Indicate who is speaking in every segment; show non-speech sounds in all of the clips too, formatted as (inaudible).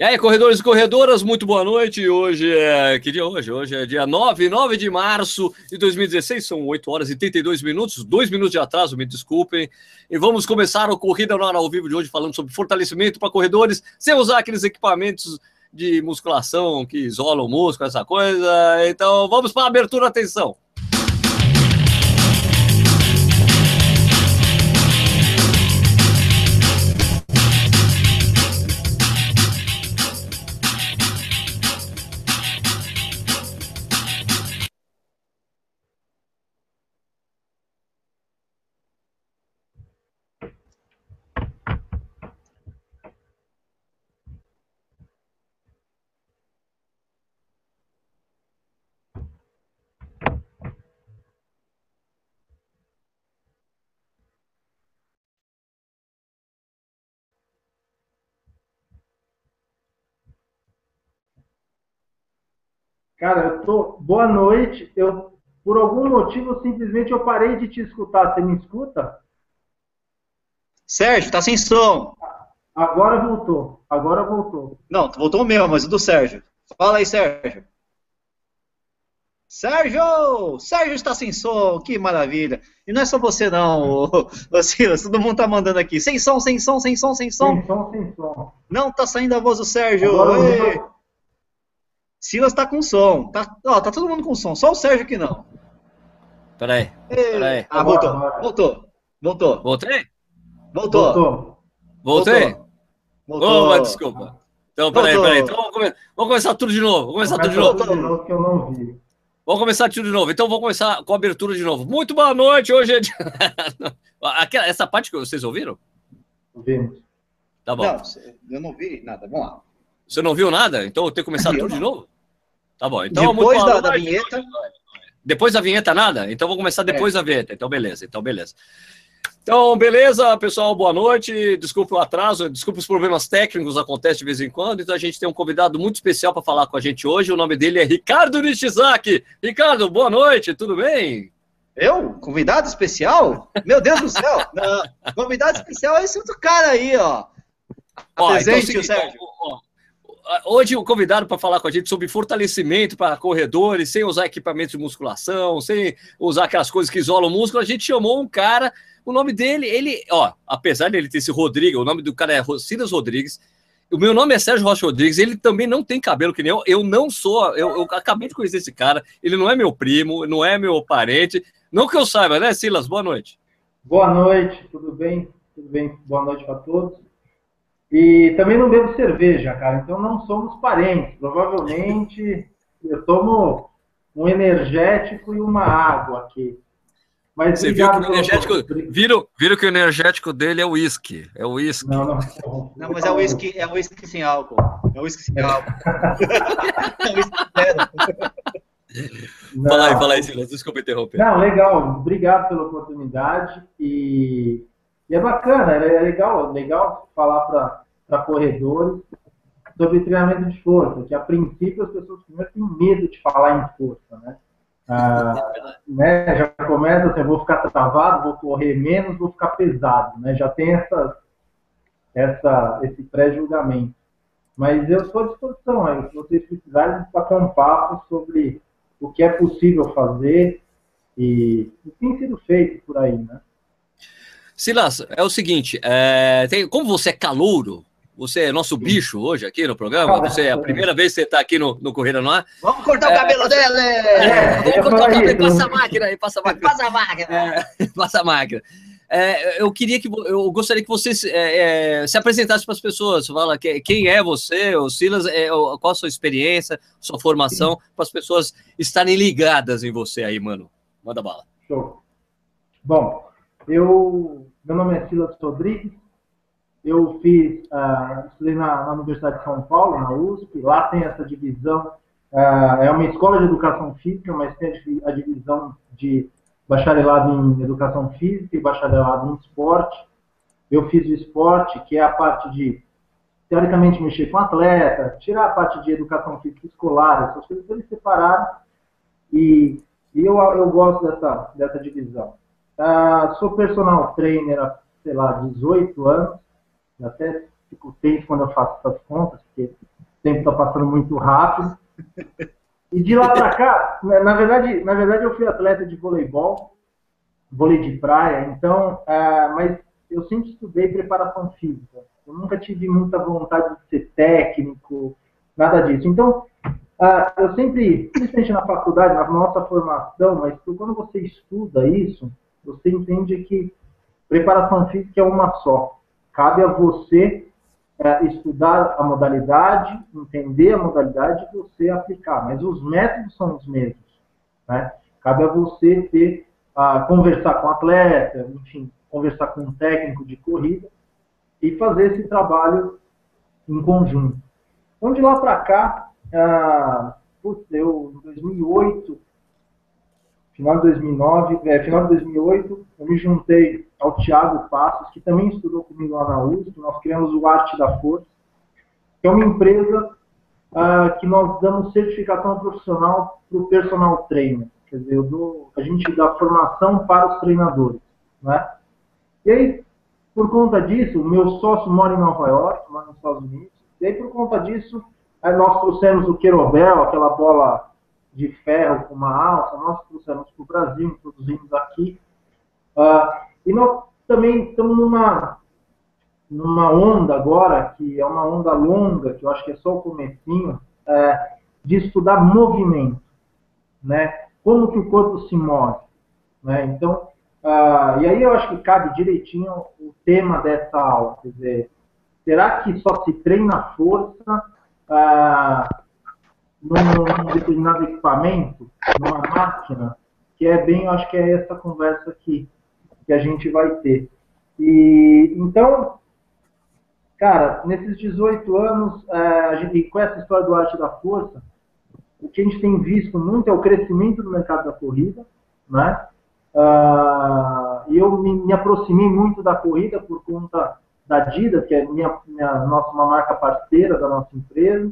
Speaker 1: E aí, corredores e corredoras, muito boa noite. Hoje é. Que dia é hoje? Hoje é dia 9, 9 de março de 2016, são 8 horas e 32 minutos, dois minutos de atraso, me desculpem. E vamos começar a corrida no ar ao vivo de hoje falando sobre fortalecimento para corredores, sem usar aqueles equipamentos de musculação que isolam o músculo, essa coisa. Então vamos para a abertura, atenção.
Speaker 2: Cara, eu tô. Boa noite. Eu, por algum motivo, simplesmente eu parei de te escutar. Você me escuta?
Speaker 3: Sérgio, tá sem som.
Speaker 2: Agora voltou. Agora voltou.
Speaker 3: Não, voltou mesmo, mas o do Sérgio. Fala aí, Sérgio. Sérgio! Sérgio está sem som, que maravilha. E não é só você não, Silas, todo mundo tá mandando aqui. Sem som, sem som, sem som, sem som.
Speaker 2: Sem som, sem som.
Speaker 3: Não tá saindo a voz do Sérgio.
Speaker 2: Agora,
Speaker 3: Silas tá com som. Tá, ó, tá todo mundo com som. Só o Sérgio que não.
Speaker 1: Peraí. Peraí.
Speaker 3: Ah, voltou. Voltou. Voltou.
Speaker 1: Voltei?
Speaker 3: Voltou.
Speaker 2: voltou.
Speaker 1: Voltei?
Speaker 3: Voltou.
Speaker 1: Oh, desculpa. Então, peraí,
Speaker 3: Voltou.
Speaker 1: peraí. Então, vamos, come- vamos começar tudo de novo. Vamos começar tudo de novo.
Speaker 2: tudo de novo que eu não vi.
Speaker 1: Vamos começar tudo de novo. Então, vamos começar com a abertura de novo. Muito boa noite. Hoje é dia... (laughs) Aquela, essa parte que vocês ouviram?
Speaker 2: Vimos.
Speaker 1: Tá bom.
Speaker 3: Não, eu não vi nada. Vamos lá.
Speaker 1: Você não viu nada? Então, eu tenho que começar tudo de novo? Tá bom. Então,
Speaker 3: Depois
Speaker 1: muito
Speaker 3: da, da vinheta.
Speaker 1: Depois da vinheta, nada? Então, vou começar depois
Speaker 3: É.
Speaker 1: da vinheta. Então, beleza. Então, beleza. Então, beleza, pessoal, boa noite. Desculpa o atraso, desculpa os problemas técnicos, acontece de vez em quando. Então, a gente tem um convidado muito especial para falar com a gente hoje. O nome dele é Ricardo Nishizaki. Ricardo, boa noite, tudo bem?
Speaker 3: Eu? Convidado especial? Meu Deus do céu! Não, convidado especial é esse outro cara aí, ó.
Speaker 1: Ó, então,
Speaker 3: Apresente,
Speaker 1: é o seguinte,
Speaker 3: Sérgio.
Speaker 1: ó, ó, Hoje o convidado para falar com a gente sobre fortalecimento para corredores, sem usar equipamentos de musculação, sem usar aquelas coisas que isolam o músculo, a gente chamou um cara, o nome dele, ele, ó, apesar dele ter esse Rodrigo, o nome do cara é Silas Rodrigues, o meu nome é Sérgio Rocha Rodrigues, ele também não tem cabelo que nem eu, eu não sou, eu, eu acabei de conhecer esse cara, ele não é meu primo, não é meu parente, não que eu saiba, né, Silas? Boa noite.
Speaker 2: Boa noite, tudo bem? Tudo bem? Boa noite para todos. E também não bebo cerveja, cara, então não somos parentes. Provavelmente eu tomo um energético e uma água aqui. Mas
Speaker 1: Você viu que o energético, viram, viram que o energético dele é o uísque, é o uísque.
Speaker 2: Não, não.
Speaker 3: Não, mas é uísque é whisky sem álcool. É uísque sem álcool. é whisky zero.
Speaker 2: Não.
Speaker 1: Fala aí, fala aí, Silas, desculpa interromper.
Speaker 2: Não, legal. Obrigado pela oportunidade. E, e é bacana, é legal, legal falar para corredores sobre treinamento de força, que a princípio as pessoas primeiro têm medo de falar em força, né? Ah, né, já começa assim, vou ficar travado, vou correr menos, vou ficar pesado, né? Já tem essa, essa, esse pré-julgamento. Mas eu estou à disposição, aí, se vocês precisarem, passar um papo sobre o que é possível fazer e o que tem sido feito por aí, né?
Speaker 1: Silas, é o seguinte, é, tem- como você é calouro, você é nosso bicho hoje aqui no programa, você é a primeira vez que você está aqui no, no Corrida no Ar.
Speaker 3: Vamos cortar o cabelo dele!
Speaker 2: É,
Speaker 1: Vamos cortar o
Speaker 2: falei
Speaker 1: cabelo,
Speaker 2: isso.
Speaker 1: passa a máquina aí, passa a máquina.
Speaker 3: Passa a máquina!
Speaker 1: É, (laughs) passa a máquina. É, eu queria que eu gostaria que você se- é, é, se apresentasse para as pessoas. Fala que- quem é você, o Silas, é, qual a sua experiência, sua formação, para as pessoas estarem ligadas em você aí, mano. Manda bala.
Speaker 2: Show. Bom, eu, meu nome é Silas Rodrigues, eu fiz, ah, estudei na, na Universidade de São Paulo, na USP, lá tem essa divisão, ah, é uma escola de educação física, mas tem a divisão de bacharelado em educação física e bacharelado em esporte. Eu fiz o esporte, que é a parte de, teoricamente, mexer com atleta, tirar a parte de educação física escolar, essas coisas eles separaram, e, e eu, eu gosto dessa, dessa divisão. Ah, sou personal trainer há, sei lá, 18 anos, até fico tenso quando eu faço essas contas, porque tempo está passando muito rápido. E de lá para cá, na verdade, na verdade eu fui atleta de voleibol, vôlei de praia, então, uh, mas eu sempre estudei preparação física. Eu nunca tive muita vontade de ser técnico, nada disso. Então, uh, eu sempre, principalmente na faculdade, na nossa formação, mas quando você estuda isso, você entende que preparação física é uma só. Cabe a você é, estudar a modalidade, entender a modalidade e você aplicar. Mas os métodos são os mesmos. Né? Cabe a você ter, a conversar com o atleta, enfim, conversar com um técnico de corrida e fazer esse trabalho em conjunto. Então, de lá para cá, ah, putz, eu, em 2008, final de 2009, é, final de 2008, eu me juntei ao Tiago Passos, que também estudou comigo lá na USP, nós criamos o Arte da Força, que é uma empresa uh, que nós damos certificação profissional para o personal trainer, quer dizer, dou, a gente dá formação para os treinadores, né? E aí, por conta disso, o meu sócio mora em Nova York, mora nos Estados Unidos, e aí por conta disso, nós trouxemos o Querobel, aquela bola de ferro com uma alça, nós trouxemos para o Brasil, introduzimos aqui. Uh, e nós também estamos numa, numa onda agora, que é uma onda longa, que eu acho que é só o comecinho, é, de estudar movimento, né? Como que o corpo se move, né? Então, uh, e aí eu acho que cabe direitinho o tema dessa aula, quer dizer, será que só se treina força uh, num, determinado equipamento, numa máquina, que é bem, eu acho que é essa conversa que, que a gente vai ter. E então, cara, nesses 18 anos, é, gente, com essa história do arte da força, o que a gente tem visto muito é o crescimento do mercado da corrida, né? Uh, eu me, me, aproximei muito da corrida por conta da Adidas, que é minha, minha, nossa, uma marca parceira da nossa empresa.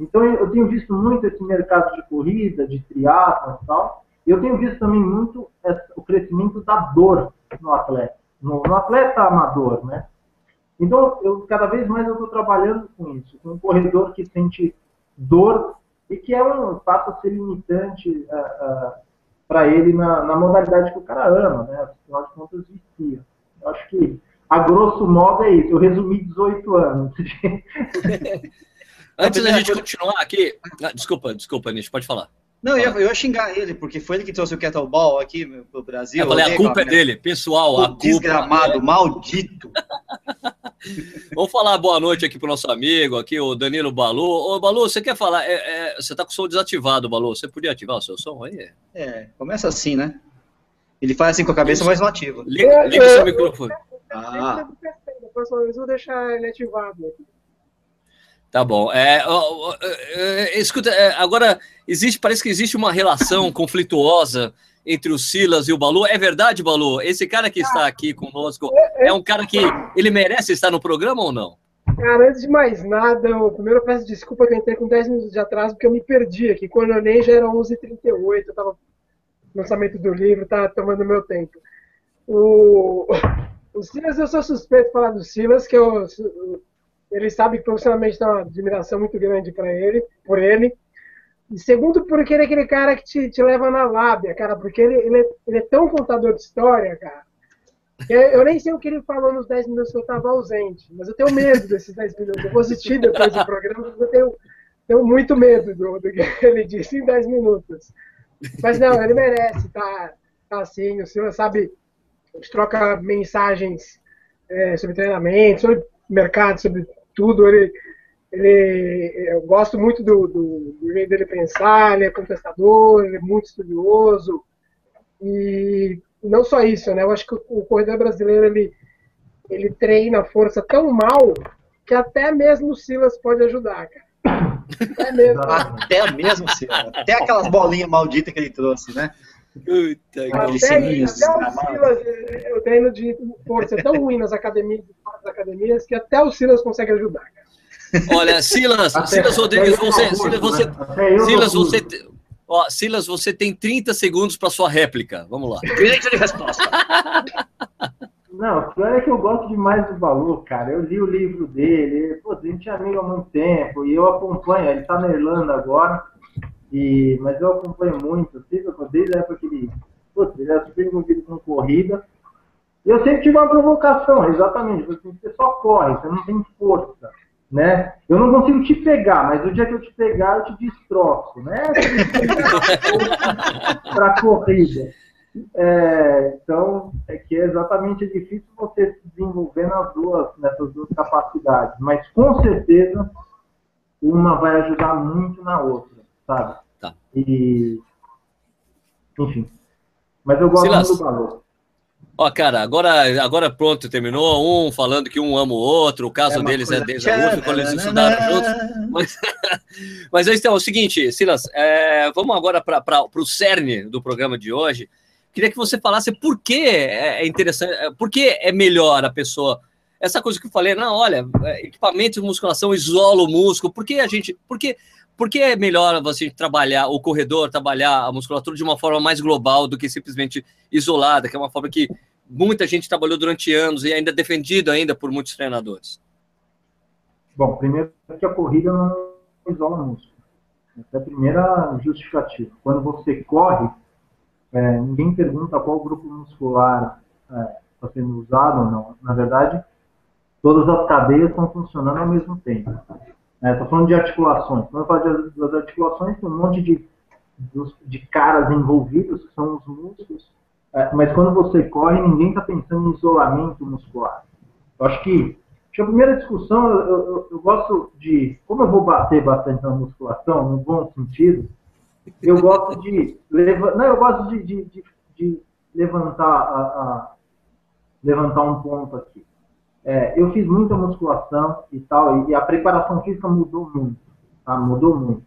Speaker 2: Então eu tenho visto muito esse mercado de corrida, de triatlo e tal. Eu tenho visto também muito o crescimento da dor no atleta, no, no atleta amador, né? Então eu cada vez mais eu estou trabalhando com isso, com um corredor que sente dor e que é um passa a ser limitante uh, uh, para ele na, na, modalidade que o cara ama, né? Afinal de contas, vicia. Eu acho que a grosso modo é isso. Eu resumi 18 anos. (laughs)
Speaker 1: Antes da gente continuar aqui. Ah, desculpa, desculpa, Nish, pode falar.
Speaker 3: Não, eu ia, eu ia, xingar ele, porque foi ele que trouxe o kettleball aqui pro Brasil.
Speaker 1: Eu falei, a culpa é dele, pessoal. O a
Speaker 3: desgramado, culpa, maldito. (laughs)
Speaker 1: Vamos falar boa noite aqui pro nosso amigo, aqui, o Danilo Balu. Ô, Balu, você quer falar? É, é, você tá com o som desativado, Balu. Você podia ativar o seu som aí?
Speaker 3: É, começa assim, né? Ele faz assim com a cabeça, mas não ativa.
Speaker 1: Liga, liga o seu microfone.
Speaker 4: Ah. Depois eu vou deixar ele ativado aqui.
Speaker 1: Tá bom. É, é, escuta, é, agora existe, parece que existe uma relação (laughs) conflituosa entre o Silas e o Balu. É verdade, Balu? Esse cara que está aqui conosco é um cara que ele merece estar no programa ou não?
Speaker 4: Cara, antes de mais nada, eu primeiro peço desculpa que eu entrei com 10 minutos de atraso, porque eu me perdi aqui. Quando eu olhei já era 11h38, eu estava no lançamento do livro, tá tomando meu tempo. O, (laughs) o Silas, eu sou suspeito de falar do Silas, que eu ele sabe que profissionalmente tem uma admiração muito grande para ele, por ele. E segundo, porque ele é aquele cara que te, te leva na lábia, cara, porque ele, ele, é, ele é tão contador de história, cara. Eu, nem sei o que ele falou nos 10 minutos que eu estava ausente, mas eu tenho medo desses 10 minutos. Eu vou assistir depois do programa, mas eu tenho, tenho muito medo do, do que (laughs) ele disse em 10 minutos. Mas não, ele merece, tá, tá assim. O senhor sabe, a gente troca mensagens é, sobre treinamento, sobre mercado, sobre tudo. Ele, ele, eu gosto muito do, do, do jeito dele pensar, ele é contestador, ele é muito estudioso. E não só isso, né? Eu acho que o, o corredor brasileiro ele, ele treina a força tão mal que até mesmo o Silas pode ajudar, cara.
Speaker 3: Até mesmo. até mesmo, Silas. Até aquelas bolinhas malditas que ele trouxe, né?
Speaker 4: Puta, até, até o Silas, eu treino de força é tão ruim nas academias, nas academias que até o Silas consegue ajudar.
Speaker 1: Olha, Silas, até, Silas Rodrigues, você, Silas, você, né? Silas, você, ó, Silas, você tem 30 segundos para sua réplica. Vamos lá.
Speaker 3: Direito de resposta.
Speaker 2: Não, o pior é que eu gosto demais do valor, cara. Eu li o livro dele, pô, a gente é amigo há muito tempo, e eu acompanho, ele tá na Irlanda agora, e, mas eu acompanho muito, desde a época que ele, putz, ele era super envolvido com corrida, e eu sempre tive uma provocação, exatamente, assim, você só corre, você não tem força, né? Eu não consigo te pegar, mas o dia que eu te pegar, eu te destroço, né? (laughs) Para corrida. É, então, é que é exatamente difícil você se desenvolver nas duas, nessas duas capacidades, mas com certeza uma vai ajudar muito na outra, sabe?
Speaker 1: Tá.
Speaker 2: E, enfim. Mas eu gosto
Speaker 1: Silas.
Speaker 2: muito do valor.
Speaker 1: Ó, cara, agora, agora pronto, terminou. Um falando que um ama o outro, o caso
Speaker 3: É
Speaker 1: deles é
Speaker 3: coisa-
Speaker 1: desde a USP, quando eles estudaram juntos. Mas, (laughs) mas então, é o seguinte, Silas, é, vamos agora para o cerne do programa de hoje. Queria que você falasse por que é é interessante, é, por que é melhor a pessoa. Essa coisa que eu falei, não, olha, é, equipamento de musculação isola o músculo, por que a gente. Por que, por que é melhor você trabalhar, o corredor, trabalhar a musculatura de uma forma mais global do que simplesmente isolada, que é uma forma que muita gente trabalhou durante anos e ainda é defendido ainda por muitos treinadores?
Speaker 2: Bom, primeiro que a corrida não isola músculo. Essa é a primeira justificativa. Quando você corre, é, ninguém pergunta qual grupo muscular está sendo usado ou não. Na verdade, todas as cadeias estão funcionando ao mesmo tempo. Estou falando de articulações. Quando eu falo das articulações, tem um monte de, de caras envolvidos, que são os músculos. É, mas quando você corre, ninguém está pensando em isolamento muscular. Eu acho que, a primeira discussão, eu, eu- eu gosto de, como eu vou bater bastante na musculação, no bom sentido, eu gosto de, não, eu gosto de, de, de- de levantar, a, a- levantar um ponto aqui. É, eu fiz muita musculação e tal, e a preparação física mudou muito, tá? Mudou muito.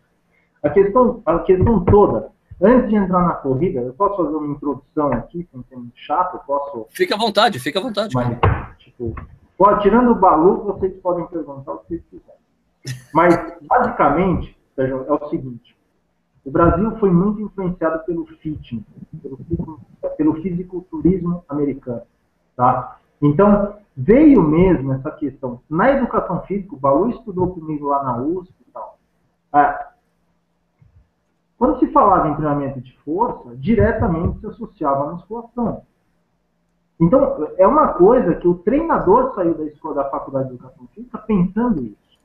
Speaker 2: A questão, a questão toda, antes de entrar na corrida, eu posso fazer uma introdução aqui, sem ser muito chato, eu posso
Speaker 1: Fica à vontade, fica à vontade.
Speaker 2: mas, tipo, pode, tirando o Balu, vocês podem perguntar o que vocês quiserem. Mas, basicamente, Sérgio, é o seguinte: o Brasil foi muito influenciado pelo fitness, pelo, pelo fisiculturismo americano. Tá? Então, veio mesmo essa questão. Na educação física, o Balu estudou comigo lá na USP e tal. Ah, quando se falava em treinamento de força, diretamente se associava à musculação. Então, é uma coisa que o treinador saiu da escola da faculdade de educação física pensando isso.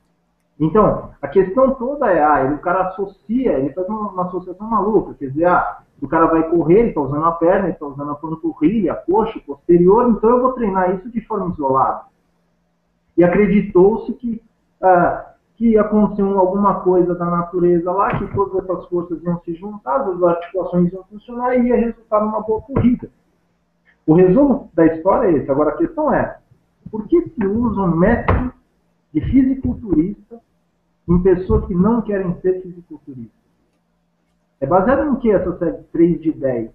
Speaker 2: Então, a questão toda é, ah, o cara associa, ele faz uma, uma associação maluca, quer dizer, ah, o cara vai correr, ele está usando a perna, ele está usando a panturrilha, a coxa, posterior, então eu vou treinar isso de forma isolada. E acreditou-se que, ah, que um- alguma coisa da natureza lá, que todas essas forças iam se juntar, as articulações iam funcionar e ia resultar numa boa corrida. O resumo da história é esse. Agora a questão é, por que se usa um método de fisiculturista em pessoas que não querem ser fisiculturistas? É baseado em que essa série 3 de 10?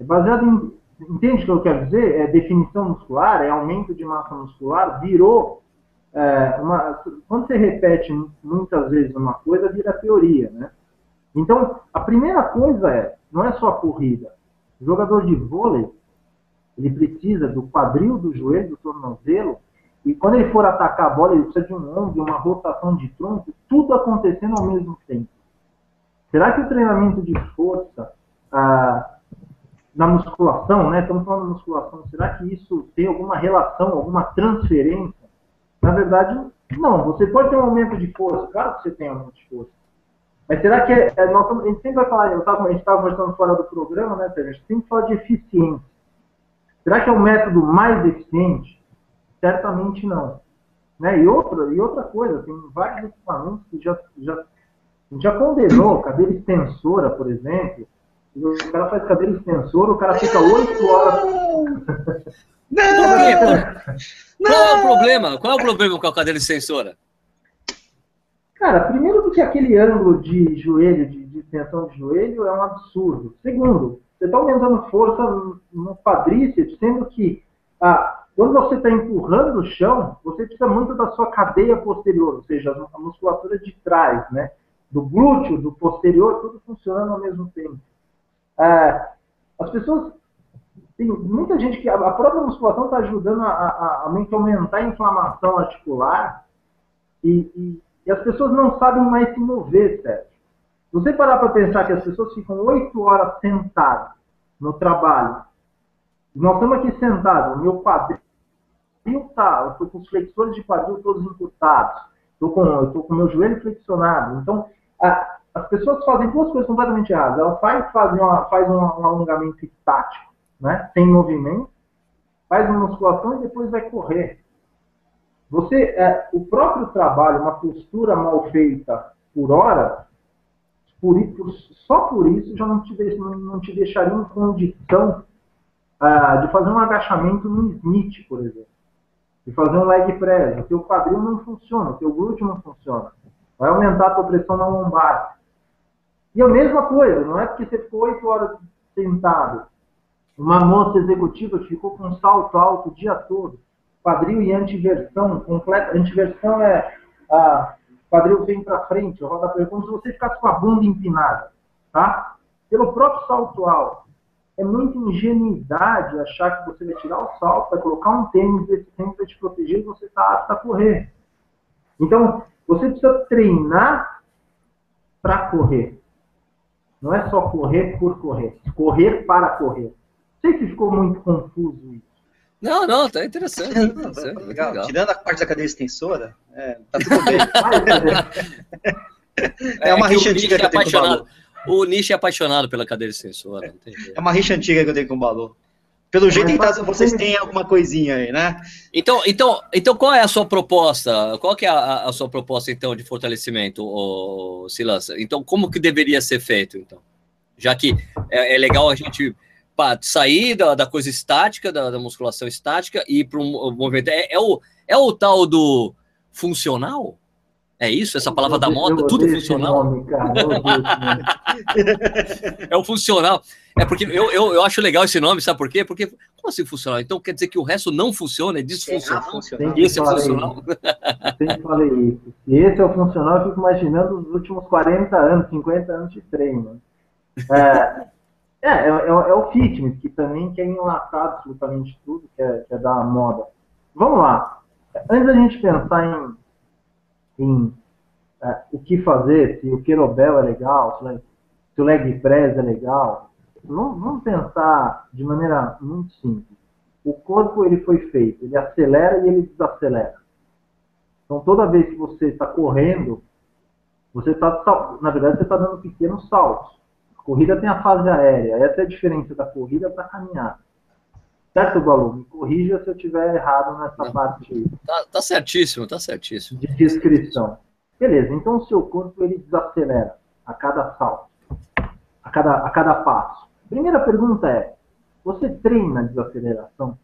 Speaker 2: É baseado em. Entende o que eu quero dizer? É definição muscular, é aumento de massa muscular, virou. é, uma, quando você repete muitas vezes uma coisa, vira teoria, né? Então, a primeira coisa é, não é só a corrida. O jogador de vôlei, ele precisa do quadril, do joelho, do tornozelo, e quando ele for atacar a bola, ele precisa de um ombro, uma rotação de tronco, tudo acontecendo ao mesmo tempo. Será que o treinamento de força ah, na musculação, né? Estamos falando de musculação, será que isso tem alguma relação, alguma transferência? Na verdade, não. Você pode ter um aumento de força, claro que você tem um aumento de força. Mas será que é, é, nós, a gente sempre vai falar, eu tava, a gente estava conversando fora do programa, né, Sérgio? A gente sempre fala de eficiência. Será que é o método mais eficiente? Certamente não. Né? E, outra, e outra coisa, tem vários equipamentos que já, já, a gente já condenou, cadeira extensora, por exemplo. O cara faz cadeira extensora, o cara fica oito horas. (laughs)
Speaker 1: Por- Qual é o problema? Qual é o problema com a cadeira extensora?
Speaker 2: Cara, primeiro porque aquele ângulo de joelho, de, de extensão de joelho, é um absurdo. Segundo, você está aumentando força no- no quadríceps, sendo que ah, quando você está empurrando o chão, você precisa muito da sua cadeia posterior, ou seja, a musculatura de trás, né? Do glúteo, do posterior, tudo funcionando ao mesmo tempo. Ah, as pessoas tem muita gente que a própria musculação está ajudando a, a, a, aumentar a inflamação articular e, e, e, as pessoas não sabem mais se mover, certo? Se você parar para pensar que as pessoas ficam oito horas sentadas no trabalho, nós estamos aqui sentados, o meu quadril está, eu estou com os flexores de quadril todos encurtados, estou com, eu estou com o meu joelho flexionado. Então, a, as pessoas fazem duas coisas completamente erradas. Elas faz, fazem uma, faz um, um alongamento estático, né, sem movimento, faz uma musculação e depois vai correr. Você, é, o próprio trabalho, uma postura mal feita por hora, por, por, só por isso já não te, não, não te deixaria em condição uh, de fazer um agachamento no Smith, por exemplo. De fazer um leg press. O teu quadril não funciona, o teu glúteo não funciona. Vai aumentar a tua pressão na lombar. E a mesma coisa, não é porque você ficou oito horas sentado. Uma moça executiva ficou com salto alto o dia todo, quadril e antiversão, completa. Antiversão é a quadril vem para frente, roda para como se você ficasse com a bunda empinada, tá? Pelo próprio salto alto. É muita ingenuidade achar que você vai tirar o salto, vai colocar um tênis desse tênis vai te proteger e você está apto a correr. Então, você precisa treinar para correr. Não é só correr por correr. Correr para correr. Não sei se ficou muito confuso isso.
Speaker 1: Não, não, tá interessante. Tá interessante
Speaker 3: legal. legal. Tirando a parte da cadeira extensora, é, tá tudo bem. (laughs)
Speaker 1: é, é uma rixa antiga que eu tenho com o O Nish é apaixonado pela cadeira extensora.
Speaker 3: É uma rixa antiga que eu tenho com o Balu. Pelo jeito, então, vocês têm alguma coisinha aí, né?
Speaker 1: Então, então, então qual é a sua proposta? Qual que é a, a sua proposta, então, de fortalecimento, ô, Silas? Então, como que deveria ser feito, então? Já que é, é legal a gente pá, sair da, da, coisa estática, da, da musculação estática, e ir para um movimento. É, é, o, é o tal do funcional? É isso? Essa palavra da moda? Tudo funcional? Nome, (laughs) é o funcional. É porque eu, eu, eu acho legal esse nome, sabe por quê? Porque, como assim funcional? Então quer dizer que o resto não funciona, é disfuncional.
Speaker 2: E esse é funcional. Sempre falei isso. Se esse é o funcional, eu fico imaginando os últimos 40 anos, 50 anos de treino. É, (laughs) é, é, é, é o fitness, que também quer enlatar absolutamente tudo, que é, que é da moda. Vamos lá. Antes da gente pensar em em é, o que fazer, se o querobel é legal, se, o leg press é legal, vamos pensar de maneira muito simples. O corpo ele foi feito, ele acelera e ele desacelera. Então toda vez que você está correndo, você está, na verdade, você está dando pequenos saltos. A corrida tem a fase aérea, essa é a diferença da corrida para a caminhada. Certo, Balu? Me corrija se eu estiver errado nessa parte aí.
Speaker 1: Tá, tá, certíssimo, tá certíssimo.
Speaker 2: De descrição. Beleza, então o seu corpo ele desacelera a cada salto, a cada, a cada passo. Primeira pergunta é, você treina desaceleração?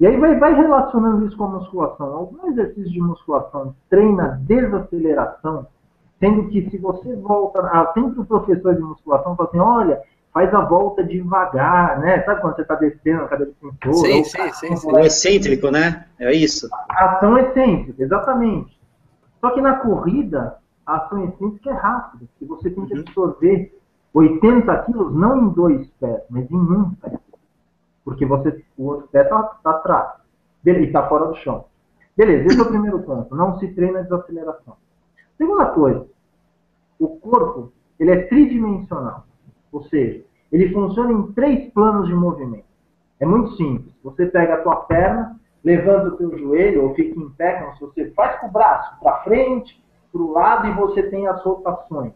Speaker 2: E aí vai, vai relacionando isso com a musculação. Algum exercício de musculação treina desaceleração, sendo que se você volta, ah, sempre o professor de musculação fala assim, olha, faz a volta devagar, né? Sabe quando você está descendo a cadeira de sensor?
Speaker 3: Sim, sim, sim, sim. O excêntrico, né? É isso.
Speaker 2: A ação excêntrica, exatamente. Só que na corrida, a ação excêntrica é rápida, porque você tem que uhum. absorver 80 quilos não em dois pés, mas em um pé. Porque você, o outro pé está tá atrás. Beleza, está fora do chão. Beleza, esse é o primeiro ponto. Não se treina a desaceleração. Segunda coisa, o corpo ele é tridimensional. Ou seja, ele funciona em três planos de movimento. É muito simples. Você pega a tua perna, levanta o teu joelho ou fica em pé, como se você faz com o braço para frente, para o lado e você tem as rotações.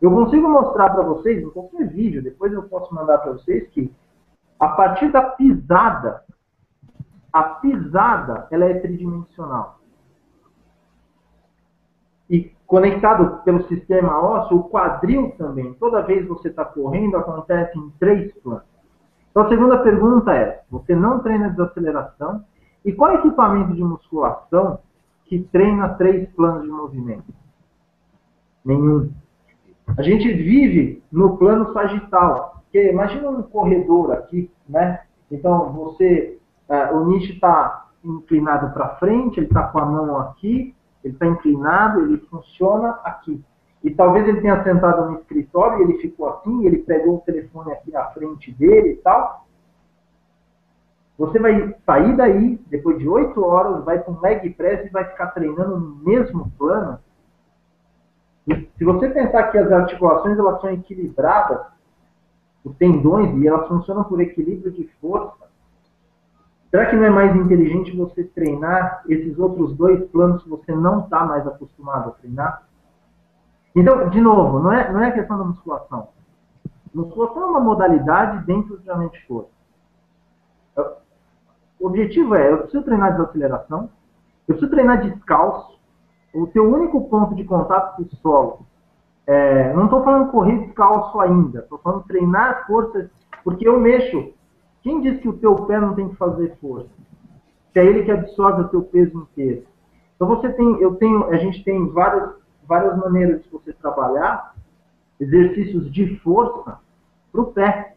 Speaker 2: Eu consigo mostrar para vocês, em qualquer vídeo, depois eu posso mandar para vocês que a partir da pisada, a pisada ela é tridimensional. E conectado pelo sistema ósseo, o quadril também. Toda vez que você está correndo, acontece em três planos. Então, a segunda pergunta é: você não treina desaceleração? E qual é equipamento de musculação que treina três planos de movimento? Nenhum. A gente vive no plano sagital. Porque imagina um corredor aqui, né? Então, você, uh, o nicho está inclinado para frente, ele está com a mão aqui, ele está inclinado, ele funciona aqui. E talvez ele tenha sentado no escritório e ele ficou assim, ele pegou o telefone aqui na frente dele e tal. Você vai sair daí, depois de oito horas, vai para um leg press e vai ficar treinando no mesmo plano. E se você pensar que as articulações elas são equilibradas, os tendões, e elas funcionam por equilíbrio de força, será que não é mais inteligente você treinar esses outros dois planos que você não está mais acostumado a treinar? Então, de novo, não é, não é questão da musculação. Musculação é uma modalidade dentro do treinamento de força. O objetivo é, eu preciso treinar desaceleração, eu preciso treinar descalço, o teu único ponto de contato com o solo. É, não estou falando correr descalço ainda, estou falando treinar força, porque eu mexo. Quem diz que o teu pé não tem que fazer força? Que é ele que absorve o teu peso inteiro. Então você tem, eu tenho, a gente tem várias, várias maneiras de você trabalhar exercícios de força para o pé.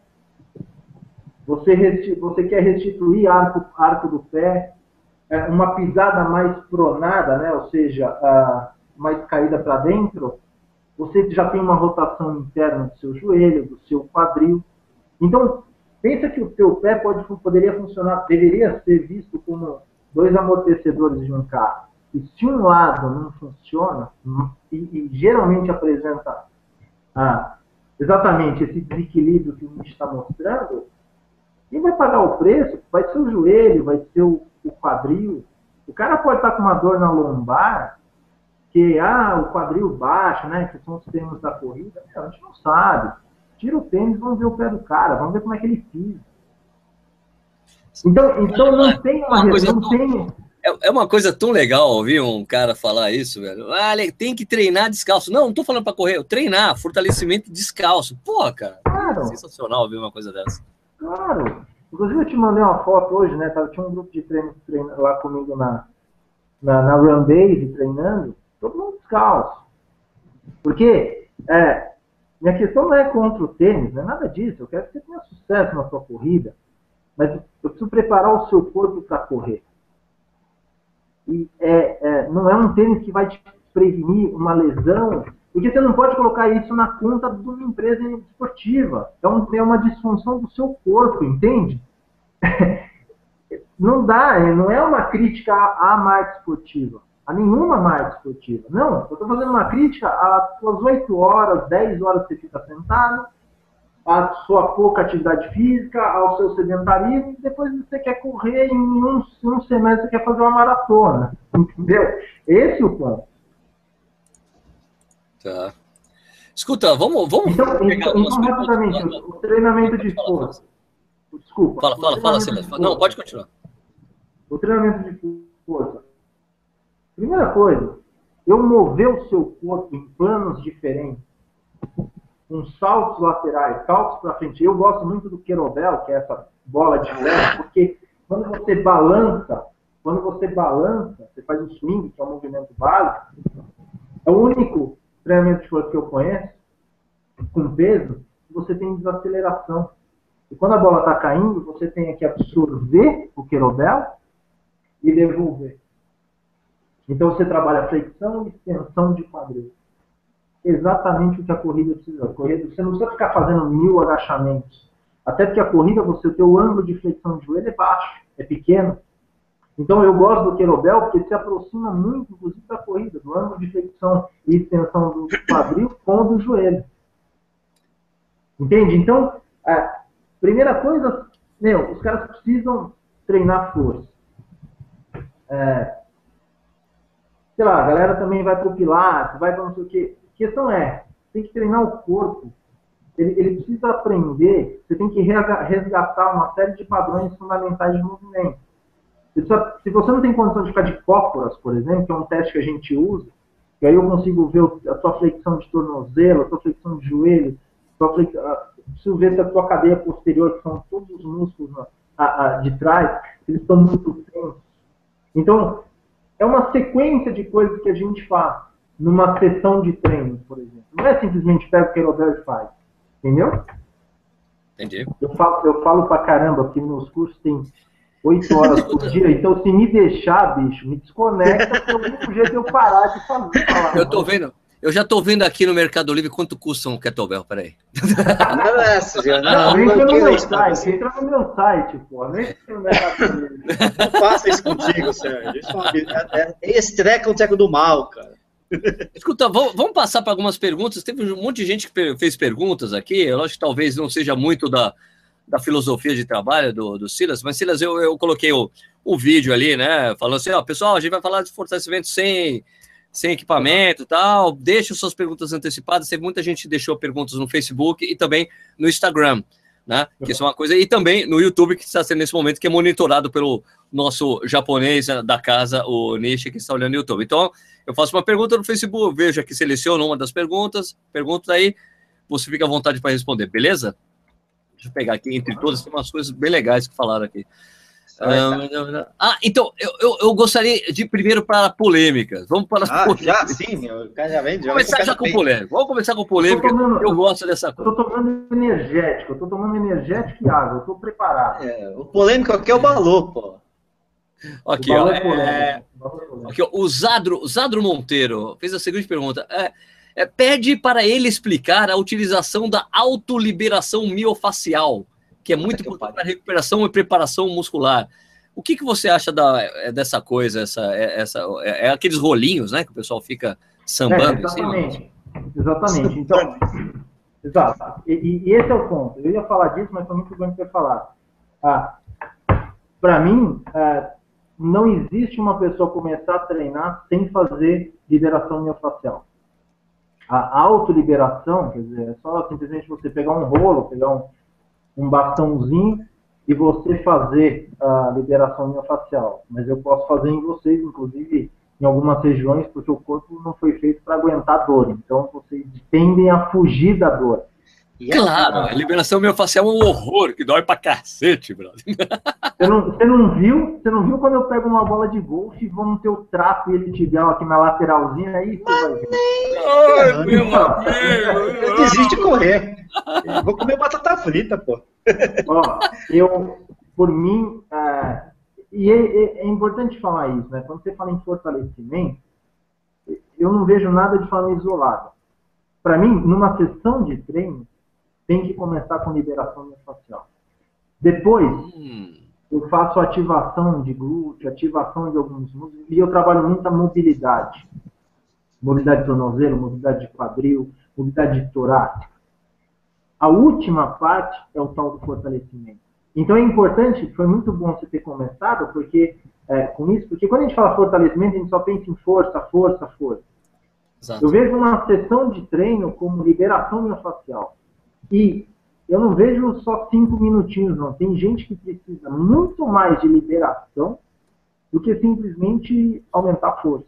Speaker 2: Você, você quer restituir arco, arco do pé, é, uma pisada mais pronada, né? ou seja, mais caída para dentro, você já tem uma rotação interna do seu joelho, do seu quadril. Então, pensa que o teu pé pode, poderia funcionar, deveria ser visto como dois amortecedores de um carro. E se um lado não funciona, e, e geralmente apresenta ah, exatamente esse desequilíbrio que o Nietzsche está mostrando, quem vai pagar o preço vai ser o joelho, vai ser o, o quadril. O cara pode estar com uma dor na lombar, que ah, o quadril baixo, né? Que são os termos da corrida. a gente não sabe. Tira o tênis, vamos ver o pé do cara, vamos ver como é que ele pisa. Então, então não tem uma, uma
Speaker 1: coisa não tão, tem... É, é uma coisa tão legal ouvir um cara falar isso, velho. Ah, tem que treinar descalço. Não, não tô falando para correr, treinar, fortalecimento descalço. Porra, cara. Claro. Sensacional ouvir uma coisa dessa.
Speaker 2: Claro. Inclusive eu te mandei uma foto hoje, né? Tinha um grupo de treino, treino lá comigo na, na, na Run Base treinando, todo mundo descalço. Porque é, minha questão não é contra o tênis, não é nada disso. Eu quero que você tenha sucesso na sua corrida, mas eu preciso preparar o seu corpo para correr. E é, é, não é um tênis que vai te prevenir uma lesão porque você não pode colocar isso na conta de uma empresa esportiva. Então, é uma disfunção do seu corpo, entende? (laughs) Não dá, não é uma crítica à marca esportiva, a nenhuma marca esportiva. Não, eu estou fazendo uma crítica às suas 8 horas, 10 horas que você fica sentado, à sua pouca atividade física, ao seu sedentarismo, e depois você quer correr em um, um semestre, você quer fazer uma maratona. Entendeu? Esse é o ponto.
Speaker 1: Tá. Escuta, vamos, vamos
Speaker 2: então, pegar então, então rapidamente, o treinamento de força. Desculpa.
Speaker 1: Fala, fala, fala, Celeste. Não, pode continuar.
Speaker 2: O treinamento de força. Primeira coisa, eu mover o seu corpo em planos diferentes, com saltos laterais, saltos para frente. Eu gosto muito do querobel, que é essa bola de ferro, porque quando você balança, quando você balança, você faz o swing, que é um movimento básico, é o único força que eu conheço, com peso, você tem desaceleração. E quando a bola está caindo, você tem que absorver o querobel e devolver. Então você trabalha flexão e extensão de quadril. Exatamente o que a corrida precisa. A corrida, você não precisa ficar fazendo mil agachamentos. Até porque a corrida, você, o ângulo de flexão de joelho é baixo, é pequeno. Então eu gosto do querobel porque se aproxima muito, inclusive, da corrida, do ângulo de flexão e extensão do quadril com o do joelho. Entende? Então, a primeira coisa, meu, os caras precisam treinar força. É, sei lá, a galera também vai pro pilates, vai para não sei o quê. A questão é, tem que treinar o corpo. Ele, ele precisa aprender, você tem que resgatar uma série de padrões fundamentais de movimento se você não tem condição de ficar de cócoras, por exemplo, que é um teste que a gente usa, e aí eu consigo ver a sua flexão de tornozelo, a sua flexão de joelho, a flex... preciso ver se a sua cadeia posterior, que são todos os músculos de trás, eles estão muito tensos. Então, é uma sequência de coisas que a gente faz numa sessão de treino, por exemplo. Não é simplesmente pega o querobel e faz. Entendeu?
Speaker 1: Entendi.
Speaker 2: Eu falo, eu falo pra caramba, porque nos cursos tem oito horas por dia. Então, se me deixar, bicho, me desconecta, porque é o único jeito de eu parar de falar.
Speaker 1: Eu tô vendo. Eu já estou vendo aqui no Mercado Livre quanto custa um kettlebell, peraí.
Speaker 2: Não é essa, já. Não, não, entra no meu site, entra no meu site, pô. Nem no Mercado Livre.
Speaker 3: Não faça isso contigo, Sérgio. Isso é, é, é, esse treco é um treco do mal, cara.
Speaker 1: Escuta, vamos passar para algumas perguntas. Teve um monte de gente que fez perguntas aqui. Eu acho que talvez não seja muito da, da filosofia de trabalho do, do Silas, mas Silas, eu, eu coloquei o, o vídeo ali, né? Falando assim, ó, pessoal, a gente vai falar de fortalecimento sem, sem equipamento tal. Deixe suas perguntas antecipadas. Teve muita gente que deixou perguntas no Facebook e também no Instagram, né? Que isso é uma coisa. E também no YouTube, que está sendo nesse momento, que é monitorado pelo nosso japonês da casa, o Nishi, que está olhando no YouTube. Então, eu faço uma pergunta no Facebook, vejo aqui, seleciono uma das perguntas, pergunta aí, você fica à vontade para responder, beleza? Deixa eu pegar aqui entre todas, tem umas coisas bem legais que falaram aqui. Ah, então, eu, eu, eu, gostaria de primeiro para polêmicas. Vamos para as
Speaker 3: ah, polêmicas. Já, sim, já vem.
Speaker 1: Já começar já com polêmica. Vamos começar com polêmica. Eu, tomando, eu gosto dessa coisa.
Speaker 2: Eu tô tomando energético, eu tô tomando energético e água, eu tô preparado.
Speaker 3: É, o polêmico aqui é o Balô, pô.
Speaker 1: Aqui, ó, é, aqui, ó, o Zadro, Zadro Monteiro fez a seguinte pergunta. É, é, pede para ele explicar a utilização da autoliberação miofacial que é muito importante para recuperação e preparação muscular. O que, que você acha da, é, dessa coisa, essa, é, essa, é, é aqueles rolinhos, né, que o pessoal fica sambando?
Speaker 2: É, exatamente, assim, exatamente. Então, (laughs) exato. E, e, esse é o ponto. Eu ia falar disso, mas foi muito bom ter falado. Ah, para mim, é, não existe uma pessoa começar a treinar sem fazer liberação miofascial. A autoliberação, quer dizer, é só simplesmente você pegar um rolo, pegar um, um bastãozinho e você fazer a liberação miofascial. Mas eu posso fazer em vocês, inclusive em algumas regiões, porque o corpo não foi feito para aguentar dor. Então vocês tendem a fugir da dor.
Speaker 1: É claro, a liberação miofascial é um horror que dói pra cacete, brother.
Speaker 2: Você não, você não viu? Você não viu quando eu pego uma bola de golfe e vou no teu trapo e ele te deu aqui na lateralzinha aí? Você vai ver.
Speaker 3: Ai, meu amigo! Eu desisto de correr. Vou comer batata frita, pô.
Speaker 2: Ó, eu, por mim, é, e é, é, é, importante falar isso, né? Quando você fala em fortalecimento, eu não vejo nada de forma isolada. Para mim, numa sessão de treino, tem que começar com liberação miofascial. Depois, hum. eu faço ativação de glúteo, ativação de alguns músculos, e eu trabalho muita mobilidade. Mobilidade de tornozelo, mobilidade de quadril, mobilidade de torácica. A última parte é o tal do fortalecimento. Então é importante, foi muito bom você ter começado porque, é, com isso, porque quando a gente fala fortalecimento, a gente só pensa em força, força, força. Exato. Eu vejo uma sessão de treino como liberação miofascial. E eu não vejo só cinco minutinhos, não. Tem gente que precisa muito mais de liberação do que simplesmente aumentar a força.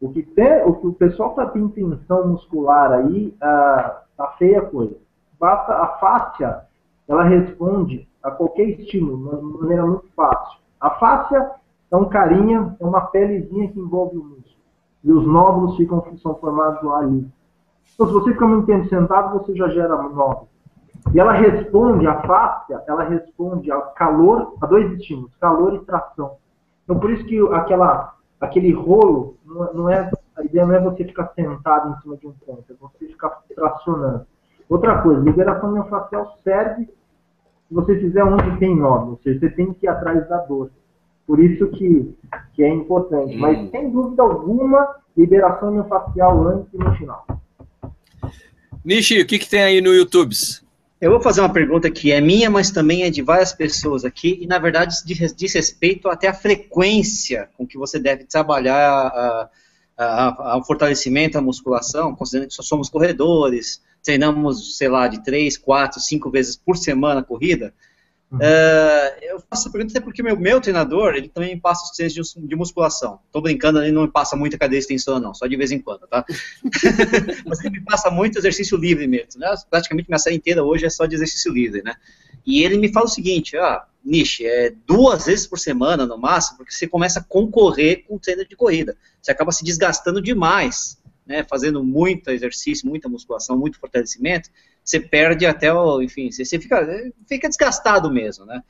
Speaker 2: O que, tem, o, que o pessoal está tendo tensão muscular aí, ah, tá feia a coisa. Basta a fáscia, ela responde a qualquer estímulo de maneira muito fácil. A fáscia é um carinha, é uma pelezinha que envolve o músculo. E os nódulos ficam, são formados lá ali. Então, se você fica muito tempo sentado, você já gera nódulo. E ela responde, a fáscia, ela responde ao calor, a dois estímulos, calor e tração. Então, por isso que aquela, aquele rolo, não é, a ideia não é você ficar sentado em cima de um ponto, é você ficar tracionando. Outra coisa, liberação miofascial serve se você fizer onde tem nódulo, ou seja, você tem que ir atrás da dor. Por isso que, que é importante. Mas, sem dúvida alguma, liberação miofascial antes e no final.
Speaker 1: Nishi, o que, que tem aí no YouTube?
Speaker 3: Eu vou fazer uma pergunta que é minha, mas também é de várias pessoas aqui, e na verdade diz, diz respeito até a frequência com que você deve trabalhar o fortalecimento, a musculação, considerando que só somos corredores, treinamos, sei lá, de três, quatro, cinco vezes por semana corrida. Uhum. Uh, eu faço essa pergunta até porque meu, meu treinador, ele também passa os treinos de, de, musculação. Tô brincando, ele não me passa muita cadeia extensora não, só de vez em quando, tá? (laughs) Mas ele me passa muito exercício livre mesmo, né? Praticamente minha série inteira hoje é só de exercício livre, né? E ele me fala o seguinte, ah, Nishi, é duas vezes por semana no máximo, porque você começa a concorrer com o treino de corrida. Você acaba se desgastando demais, né? Fazendo muito exercício, muita musculação, muito fortalecimento, você perde até o, enfim, você, fica, fica desgastado mesmo, né?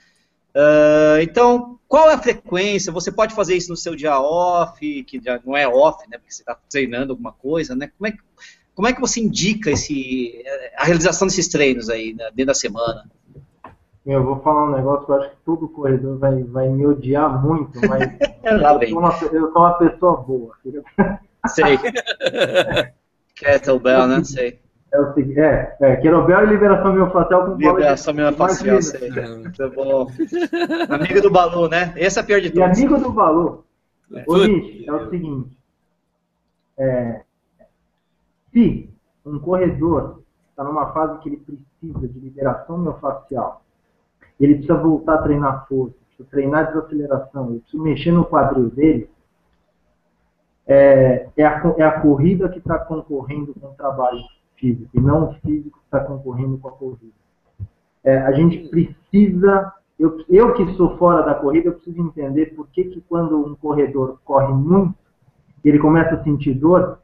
Speaker 3: Uh, então, qual é a frequência? Você pode fazer isso no seu dia off, que já não é off, né? Porque você está treinando alguma coisa, né? Como é, que, como é que você indica esse, a realização desses treinos aí né, dentro da semana?
Speaker 2: Eu vou falar um negócio que eu acho que todo corredor vai, vai me odiar muito, mas (laughs) eu, sou uma, eu sou uma pessoa boa.
Speaker 3: Sei. (laughs) Kettlebell, né? Sei.
Speaker 2: É o seguinte, é, é Querobel e liberação miofascial com
Speaker 3: Liberação miofascial, sei. Muito bom. amigo do Balu, né? Esse é a pior de
Speaker 2: todos. E amigo do Balu. É. O Nish, é o seguinte. É, se um corredor está numa fase que ele precisa de liberação miofascial, ele precisa voltar a treinar força, precisa treinar desaceleração, ele precisa mexer no quadril dele, é, é, a, é a corrida que está concorrendo com o trabalho físico, e não o físico que está concorrendo com a corrida. É, a gente precisa, eu, eu que sou fora da corrida, eu preciso entender por que, que quando um corredor corre muito, ele começa a sentir dor,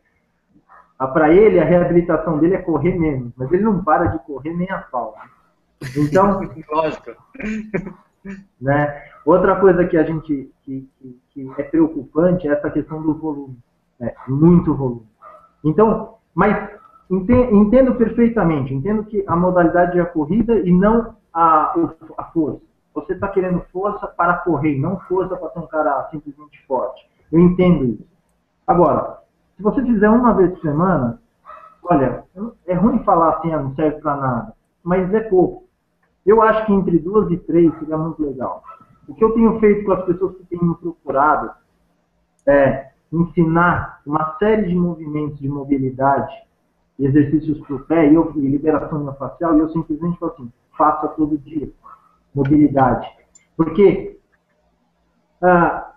Speaker 2: para ele a reabilitação dele é correr menos, mas ele não para de correr nem a pau. Então, (laughs) lógico. Né? Outra coisa que a gente que, que, que é preocupante é essa questão do volume, né? muito volume. Então, mas entendo perfeitamente, entendo que a modalidade é a corrida e não a, a força. Você está querendo força para correr, não força para ser um cara simplesmente forte. Eu entendo isso. Agora, se você fizer uma vez por semana, olha, é ruim falar assim, ah, não serve para nada, mas é pouco. Eu acho que entre duas e três seria muito legal. O que eu tenho feito com as pessoas que têm me procurado é ensinar uma série de movimentos de mobilidade, exercícios para o pé e, eu, e liberação facial, e eu simplesmente falo assim, faça todo dia. Mobilidade. Porque, ah,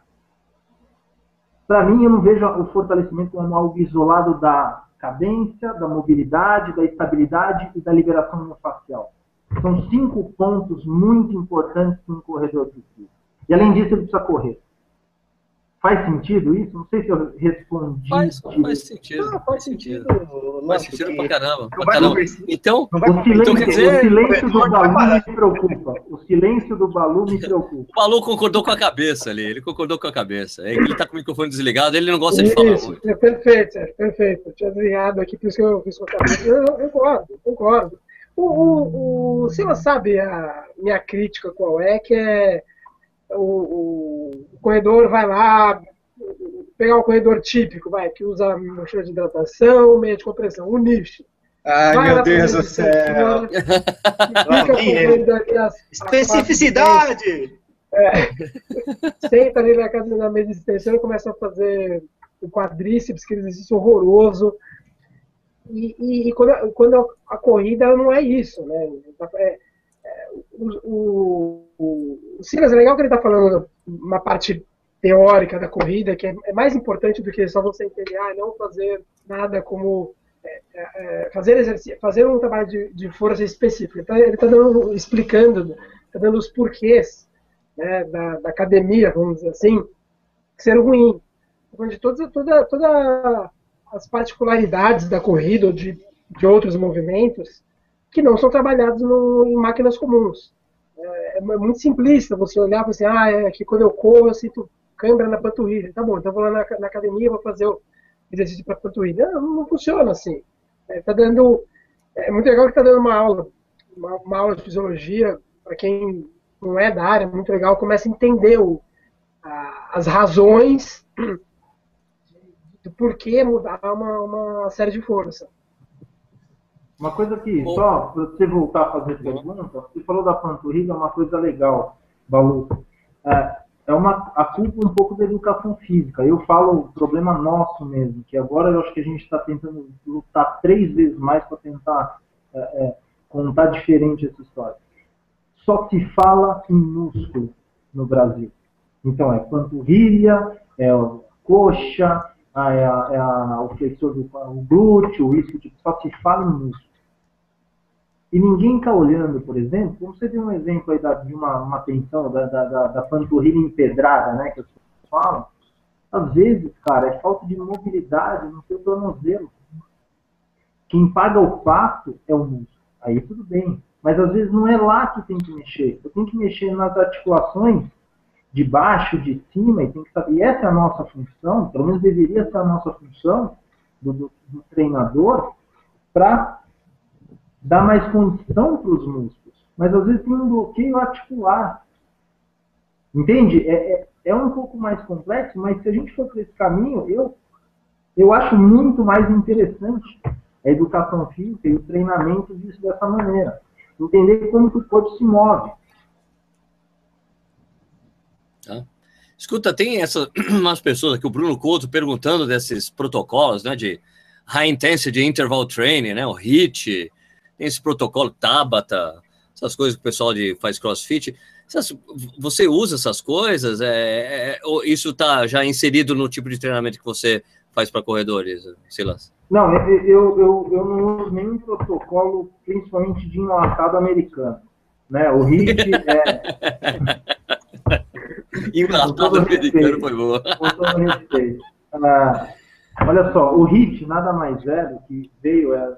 Speaker 2: para mim, eu não vejo o fortalecimento como algo isolado da cadência, da mobilidade, da estabilidade e da liberação facial. São cinco pontos muito importantes que um corredor precisa. E além disso, ele precisa correr. Faz sentido isso? Não sei se eu respondi.
Speaker 1: Faz, faz sentido. Ah, faz sentido. Faz sentido pra caramba. Pra caramba. Então, o silêncio, então quer dizer,
Speaker 2: o silêncio do Balu me preocupa. O silêncio do Balu me (laughs) preocupa.
Speaker 1: O Balu concordou com a cabeça ali. Ele concordou com a cabeça. É ele tá com o microfone desligado, ele não gosta isso, de falar muito.
Speaker 4: É perfeito, é perfeito. Eu tinha desligado aqui, por isso que eu fiz com a cabeça. Eu, eu concordo, concordo. O, o, o Silas sabe a minha crítica qual é, que é o, o, o corredor vai lá, pegar um corredor típico, vai, que usa mochila de hidratação, meia de compressão, o nicho.
Speaker 3: Ai, vai meu Deus do céu! (laughs) Especificidade!
Speaker 4: É, (laughs) senta ali na casa da mesa de extensão e começa a fazer o quadríceps, que exercício horroroso. E, e, e quando, a, quando, a, corrida não é isso, né? É, é, o, o, o, Silas é legal que ele está falando uma parte teórica da corrida, que é, é, mais importante do que só você entender, ah, não fazer nada como é, é, é fazer exercício, fazer um trabalho de, de força específico. Então, ele está explicando, está dando os porquês né, da, da, academia, vamos dizer assim, ser ruim. De toda, toda, toda as particularidades da corrida ou de, de outros movimentos que não são trabalhados no, em máquinas comuns. É, é, muito simplista você olhar e falar assim, ah, é que quando eu corro eu sinto câimbra na panturrilha. Tá bom, então vou lá na, na academia vou fazer o exercício para panturrilha. Não, não funciona assim. É, tá dando, é muito legal que está dando uma aula, uma, uma aula de fisiologia para quem não é da área, muito legal, começa a entender o, a, as razões (clears throat) do porquê mudar uma, uma série de força.
Speaker 2: Uma coisa que, Bom. só para você voltar a fazer pergunta, você falou da panturrilha, é uma coisa legal, Balu. É, é uma, a culpa um pouco da educação física. Eu falo o problema nosso mesmo, que agora eu acho que a gente está tentando lutar três vezes mais para tentar é, é, contar diferente essa história. Só se fala em músculo no Brasil. Então é panturrilha, é coxa, ah, é, a, é a, o flexor do o glúteo, isso, tipo, só se fala em músculo. E ninguém está olhando, por exemplo, como você deu um exemplo aí da, de uma, uma tensão da, da, da, da panturrilha empedrada, né, que as pessoas falam, às vezes, cara, é falta de mobilidade no seu tornozelo. Quem paga o pato é o músculo. Aí tudo bem. Mas às vezes não é lá que tem que mexer. Eu tenho que mexer nas articulações de baixo, de cima, e tem que saber. Essa é a nossa função, pelo menos deveria ser a nossa função do, do, do treinador, para dar mais condição para os músculos. Mas às vezes tem um bloqueio articular. Entende? É, é, é um pouco mais complexo, mas se a gente for por esse caminho, eu, eu acho muito mais interessante a educação física e o treinamento disso dessa maneira. Entender como que o corpo se move.
Speaker 1: Tá. Escuta, tem essa, (clears throat) umas pessoas aqui, o Bruno Couto, perguntando desses protocolos, né, de high intensity interval training, né, o HIIT, tem esse protocolo Tabata, essas coisas que o pessoal de, faz crossfit. Você usa essas coisas? É, é, isso está já inserido no tipo de treinamento que você faz para corredores, Silas?
Speaker 2: Não, eu, eu, eu não uso nenhum protocolo, principalmente de enlatado americano. Né? O HIIT (laughs) é. (laughs)
Speaker 1: enlatado americano foi boa. Com todo
Speaker 2: respeito. Ah, olha só, o HIIT nada mais é do que veio, é,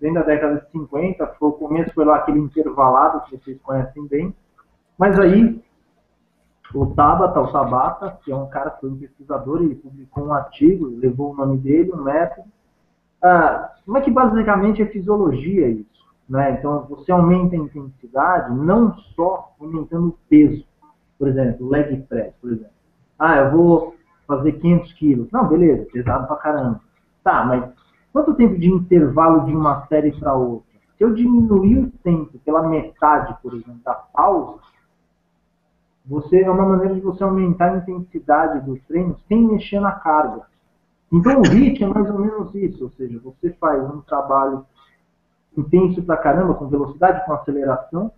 Speaker 2: vem da década de 50, foi, o começo foi lá aquele intervalado que vocês conhecem bem, mas aí o Tabata, o Tabata, que é um cara que foi um pesquisador, ele publicou um artigo, levou o nome dele, um método, ah, como é que basicamente é fisiologia isso? Né? Então, você aumenta a intensidade não só aumentando o peso, por exemplo, leg press, por exemplo. Ah, eu vou fazer 500 quilos. Não, beleza, pesado pra caramba. Tá, mas quanto tempo de intervalo de uma série para outra? Se eu diminuir o tempo pela metade, por exemplo, da pausa, você é uma maneira de você aumentar a intensidade dos treinos sem mexer na carga. Então o HIIT é mais ou menos isso, ou seja, você faz um trabalho intenso pra caramba, com velocidade, com aceleração,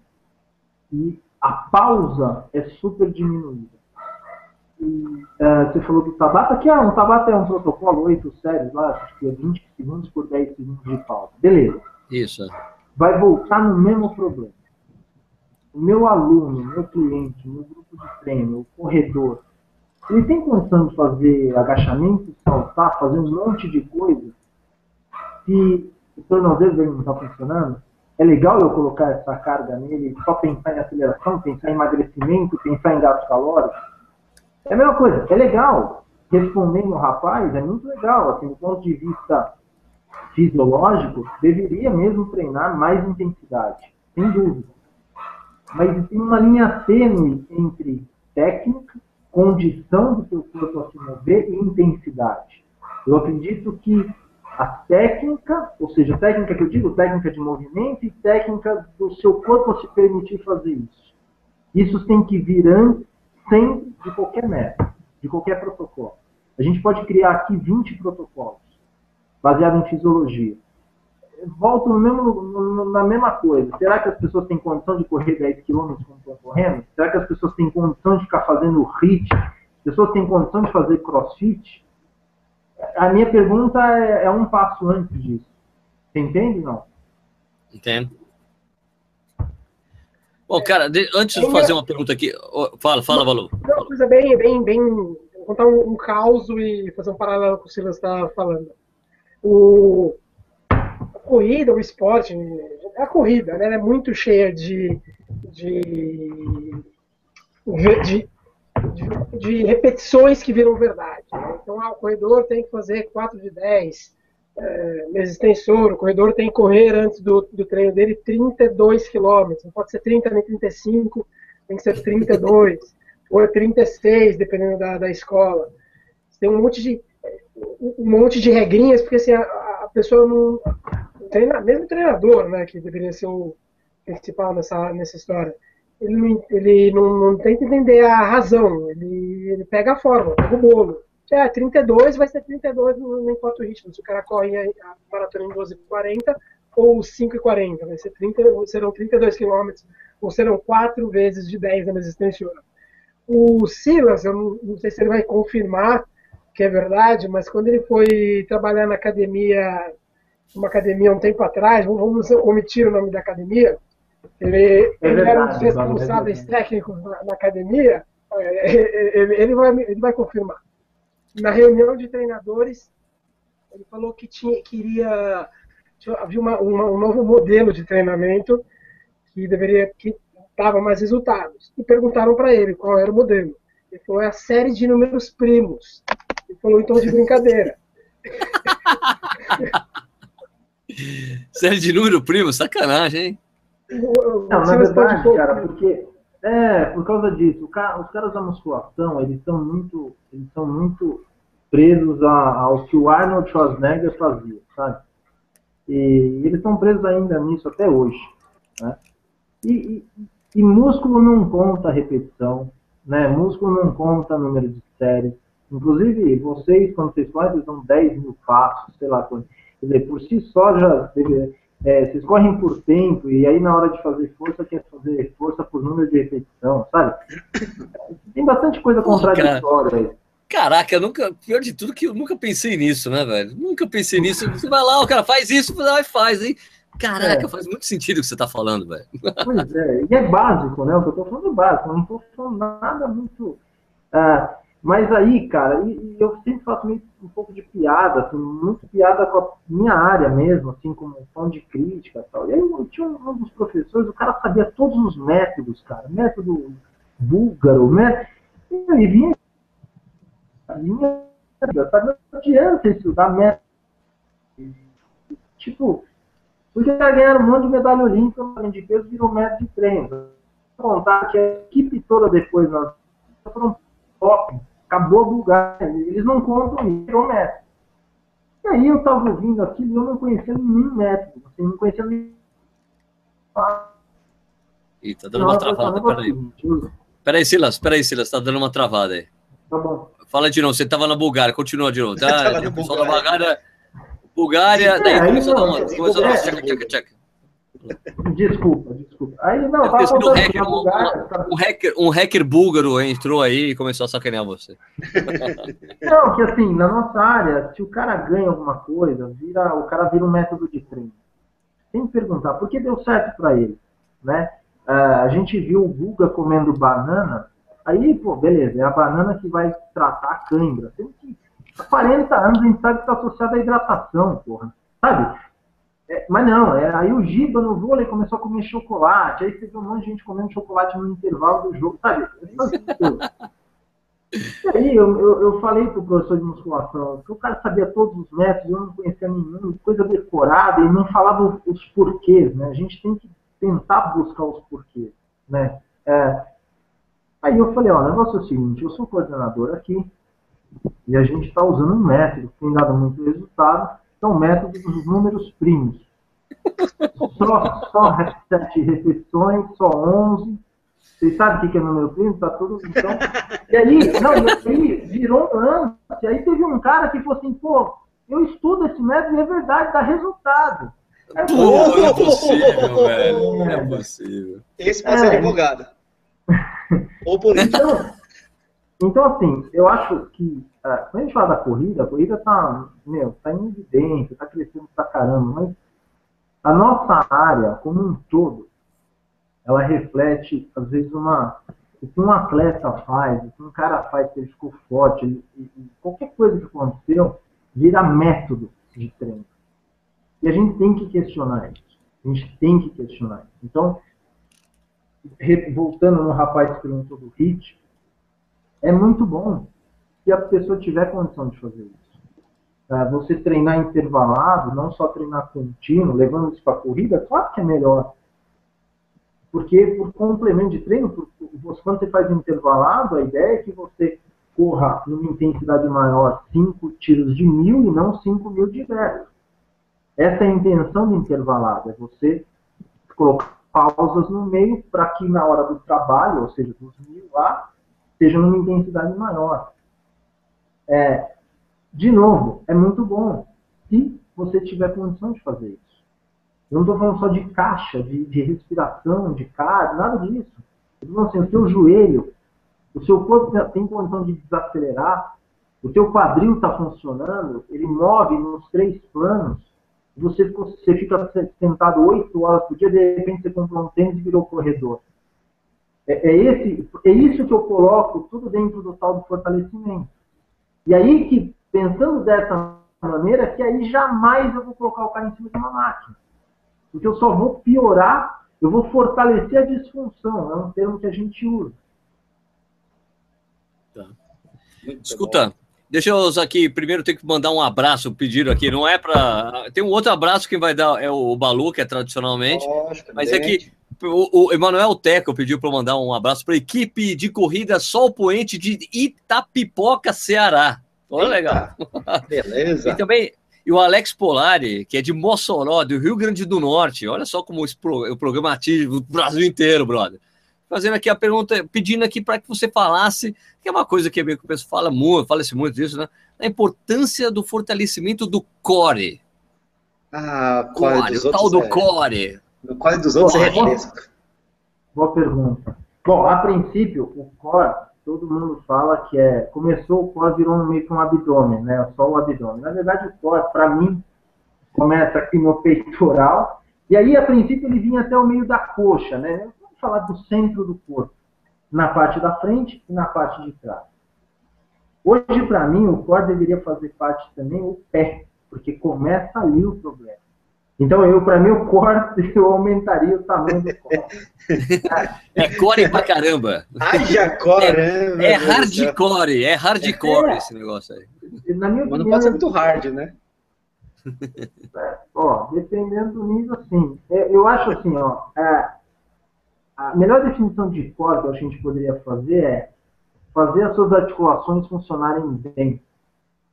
Speaker 2: e a pausa é super diminuída. E, uh, você falou do Tabata, que ah, um Tabata é um protocolo, oito séries lá, acho que é 20 segundos por 10 segundos de pausa. Beleza.
Speaker 1: Isso.
Speaker 2: Vai voltar no mesmo problema. O meu aluno, meu cliente, meu grupo de treino, o corredor, ele tem condição de fazer agachamento, saltar, fazer um monte de coisa. Se o tornozelo dele não está funcionando, é legal eu colocar essa carga nele, só pensar em aceleração, pensar em emagrecimento, pensar em gasto calórico. É a mesma coisa, é legal. Respondendo o rapaz, é muito legal. Assim, do ponto de vista fisiológico, deveria mesmo treinar mais intensidade, sem dúvida. Mas tem uma linha tênue entre técnica condição do seu corpo a se mover e intensidade. Eu acredito que a técnica, ou seja, técnica que eu digo, técnica de movimento e técnica do seu corpo se permitir fazer isso. Isso tem que vir antes, sempre, de qualquer método, de qualquer protocolo. A gente pode criar aqui 20 protocolos, baseados em fisiologia volto no mesmo, na mesma coisa. Será que as pessoas têm condição de correr 10 km como estão correndo? Será que as pessoas têm condição de ficar fazendo HIIT? As pessoas têm condição de fazer crossfit? A minha pergunta é, é um passo antes disso. Você entende, não?
Speaker 1: Entendo. Bom, cara, de, antes de fazer uma pergunta aqui, fala, fala, Valor.
Speaker 4: Uma coisa bem, bem, bem. Vou contar um, um caos e fazer um paralelo com o que o Silas está falando. O, corrida, o esporte, a corrida, né, é muito cheia de, de, de, de, de repetições que viram verdade. Né? Então, ah, o corredor tem que fazer 4 de 10 é, mês extensor, o corredor tem que correr antes do, do treino dele 32 quilômetros, não pode ser 30 nem 35, tem que ser 32, (laughs) ou 36, dependendo da, da escola. Tem um monte de um monte de regrinhas, porque assim, a, a pessoa não, treina, mesmo treinador, né, que deveria ser o principal nessa, nessa história, ele, não, ele não, não tenta entender a razão, ele, ele pega a fórmula, pega o bolo. É, 32 vai ser 32, não, não importa o ritmo. Se o cara corre a, a maratona em 12,40 ou 5,40, vai ser 30, serão 32 quilômetros, ou serão 4 vezes de 10 na extensiona. O Silas, eu não, não sei se ele vai confirmar que é verdade, mas quando ele foi trabalhar na academia uma academia um tempo atrás, vamos omitir o nome da academia, ele, é ele era um dos responsáveis técnicos na, na academia, é, é, ele, ele, vai, ele vai confirmar. Na reunião de treinadores, ele falou que tinha, queria, havia uma, uma, um novo modelo de treinamento que deveria que dava mais resultados. E perguntaram para ele qual era o modelo. Ele falou, é a série de números primos. Ele falou, então de brincadeira. (laughs)
Speaker 1: série de número primo, sacanagem, hein?
Speaker 2: Não, na verdade, cara, porque é, por causa disso, os caras da musculação, eles são muito, eles são muito presos ao que o Arnold Schwarzenegger fazia, sabe? E, eles estão presos ainda nisso até hoje, né? E, e, e, músculo não conta repetição, né? Músculo não conta número de séries. Inclusive, vocês, quando vocês fazem, são 10 mil passos, sei lá quanto. Quer dizer, por si só já é, vocês correm por tempo e aí na hora de fazer força quer fazer força por número de repetição, sabe? Tem bastante coisa contraditória aí.
Speaker 1: Caraca, eu nunca, pior de tudo que eu nunca pensei nisso, né, velho? Nunca pensei nisso. Você vai lá, o cara faz isso, vai faz, hein? Caraca, é. faz muito sentido o que você tá falando, velho.
Speaker 2: Pois é, e é básico, né? O que eu tô falando é básico, eu não tô falando nada muito. Uh, mas aí, cara, e, e eu sempre faço meio, um pouco de piada, assim, muito piada com a minha área mesmo, assim, como tom de crítica e tal. E aí eu tinha um, um, dos professores, o cara sabia todos os métodos, cara, método búlgaro, método. E vinha, vinha, sabe, não adianta estudar método. Tipo, porque ganharam um monte de medalha olímpica no de peso, virou método de treino. Contar que a equipe toda depois nós foram top acabou do lugar. Eles não contam isso, método. E aí eu estava ouvindo aquilo e eu não conhecia nenhum método. Assim, não conhecia nenhum.
Speaker 1: Ih, tá dando uma travada, peraí. Peraí, Silas, peraí, Silas, tá dando uma travada aí.
Speaker 2: Tá bom.
Speaker 1: Fala de novo, você tava na Bulgária, continua de novo. Tá? (laughs) O pessoal da Bulgária. Bulgária, daí é, começou a dar uma. Começou a dar uma. Tchaca, tchaca, tchaca.
Speaker 2: Desculpa, desculpa. Aí não,
Speaker 1: Deve ter um hacker, um, um, hacker, um hacker búlgaro entrou aí e começou a sacanear você. (laughs)
Speaker 2: Não, que assim, na nossa área, se o cara ganha alguma coisa, vira, o cara vira um método de treino. Tem que perguntar, por que deu certo para ele? Né? Uh, a gente viu o Guga comendo banana, aí, pô, beleza, é a banana que vai tratar a cãibra. Tem que, há 40 anos a gente sabe que está associado à hidratação, porra. Sabe? É, mas não, é, aí o Giba no vôlei começou a comer chocolate, aí teve um monte de gente comendo chocolate no intervalo do jogo, sabe? e aí eu, eu, eu falei pro professor de musculação que o cara sabia todos os métodos, eu não conhecia nenhum, coisa decorada, e não falava os porquês, né? A gente tem que tentar buscar os porquês, né? É, aí eu falei, ó, o negócio é o seguinte, eu sou coordenador aqui, e a gente está usando um método que tem dado muito resultado, são métodos dos números primos. Só, só 7 repetições, só 11. Vocês sabem o que é número primo? Tá tudo. Então... E aí, não, e aí virou um lance. E aí teve um cara que falou assim, pô, eu estudo esse método e é verdade, dá resultado.
Speaker 1: É, pô, não é possível, velho. Não é possível.
Speaker 3: Esse pode é, ser advogado.
Speaker 2: Ou político. Então, então, assim, eu acho que é, quando a gente fala da corrida, a corrida está meu, tá em evidência, está crescendo pra caramba, mas a nossa área como um todo, ela reflete, às vezes, uma. O que um atleta faz, o que um cara faz que ele ficou forte, ele, ele, qualquer coisa que aconteceu, vira método de treino. E a gente tem que questionar isso. A gente tem que questionar isso. Então, voltando no rapaz que perguntou do HIT, é muito bom se a pessoa tiver condição de fazer isso. Você treinar intervalado, não só treinar contínuo, levando isso para a corrida, claro que é melhor. Porque por complemento de treino, quando você faz intervalado, a ideia é que você corra numa intensidade maior 5 tiros de mil e não 5 mil de 10. Essa é a intenção do intervalado, é você colocar pausas no meio para que na hora do trabalho, ou seja, dos mil lá, seja numa intensidade maior. É, de novo, é muito bom se você tiver condição de fazer isso. Eu não estou falando só de caixa, de, de respiração, de cardio, nada disso. Eu estou falando assim, o seu joelho, o seu corpo tem condição de desacelerar, o seu quadril está funcionando, ele move nos três planos, você, você fica sentado oito horas por dia, de repente você comprou um tênis e virou corredor. É, é, esse, é isso que eu coloco tudo dentro do tal do fortalecimento. E aí que, pensando dessa maneira, que aí jamais eu vou colocar o cara em cima de uma máquina. Porque eu só vou piorar Eu vou fortalecer a disfunção, é um termo que a gente usa.
Speaker 1: Tá. Escuta, deixa eu aqui, primeiro tem que mandar um abraço, pedido aqui, não é para... Tem um outro abraço que vai dar, é o Balu, que é tradicionalmente, Lógico, mas é que o, o Emanuel Teco pediu para mandar um abraço para a equipe de corrida Sol Poente de Itapipoca, Ceará. Olha, legal.
Speaker 3: Beleza.
Speaker 1: e também e o Alex Polari, que é de Mossoró, do Rio Grande do Norte. Olha só como o programa atinge o Brasil inteiro, brother. Fazendo aqui a pergunta, pedindo aqui para que você falasse, que é uma coisa que, que o pessoal fala muito, fala-se muito disso, né? A importância do fortalecimento do core.
Speaker 3: Ah, core,
Speaker 1: core o tal do é... core.
Speaker 3: O core dos outros é refresco.
Speaker 2: Boa pergunta. Bom, a princípio, o core todo mundo fala que é. Começou o core, virou meio que um abdômen, né? Só o abdômen. Na verdade, o core, para mim, começa aqui no peitoral, e aí, a princípio, ele vinha até o meio da coxa, né? Vamos falar do centro do corpo, na parte da frente e na parte de trás. Hoje, para mim, o core deveria fazer parte também o pé, porque começa ali o problema. Então, eu, para mim, o core, eu aumentaria o tamanho do core.
Speaker 1: É core pra caramba.
Speaker 3: Haja core,
Speaker 1: é, né? É hardcore, é hardcore é, esse negócio aí.
Speaker 3: Na minha Mas não pode ser muito hard, né?
Speaker 2: É, ó, dependendo do nível, sim. É, eu acho assim, ó, é, a melhor definição de core que a gente poderia fazer é fazer as suas articulações funcionarem bem.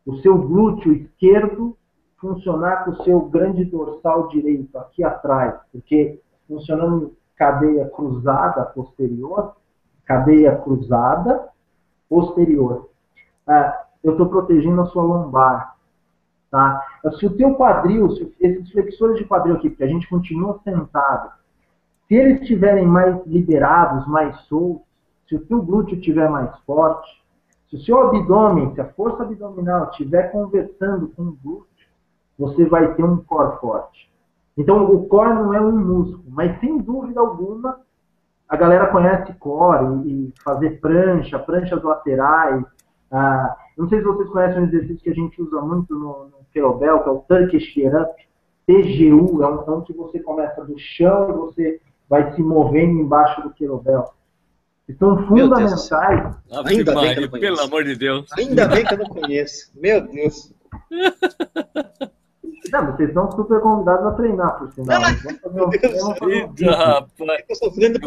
Speaker 2: O seu glúteo esquerdo funcionar com o seu grande dorsal direito aqui atrás, porque funcionando cadeia cruzada posterior, cadeia cruzada posterior. Ah, eu estou protegendo a sua lombar. Tá? Se o teu quadril, esses flexores de quadril aqui, porque a gente continua sentado, se eles estiverem mais liberados, mais soltos, se o teu glúteo estiver mais forte, se o seu abdômen, se a força abdominal estiver conversando com o glúteo, você vai ter um core forte. Então, o core não é um músculo, mas sem dúvida alguma, a galera conhece core e, fazer prancha, pranchas laterais. Ah, não sei se vocês conhecem um exercício que a gente usa muito no, no kettlebell, que é o Turkish Get Up, TGU, é um, um que você começa do chão e você vai se movendo embaixo do kettlebell. São fundamentais.
Speaker 1: Ainda bem que eu não conheço. Pelo amor de Deus.
Speaker 3: Ainda bem que eu não conheço. Meu Deus. (laughs)
Speaker 2: Não, vocês estão super convidados a treinar, por sinal.
Speaker 1: Eu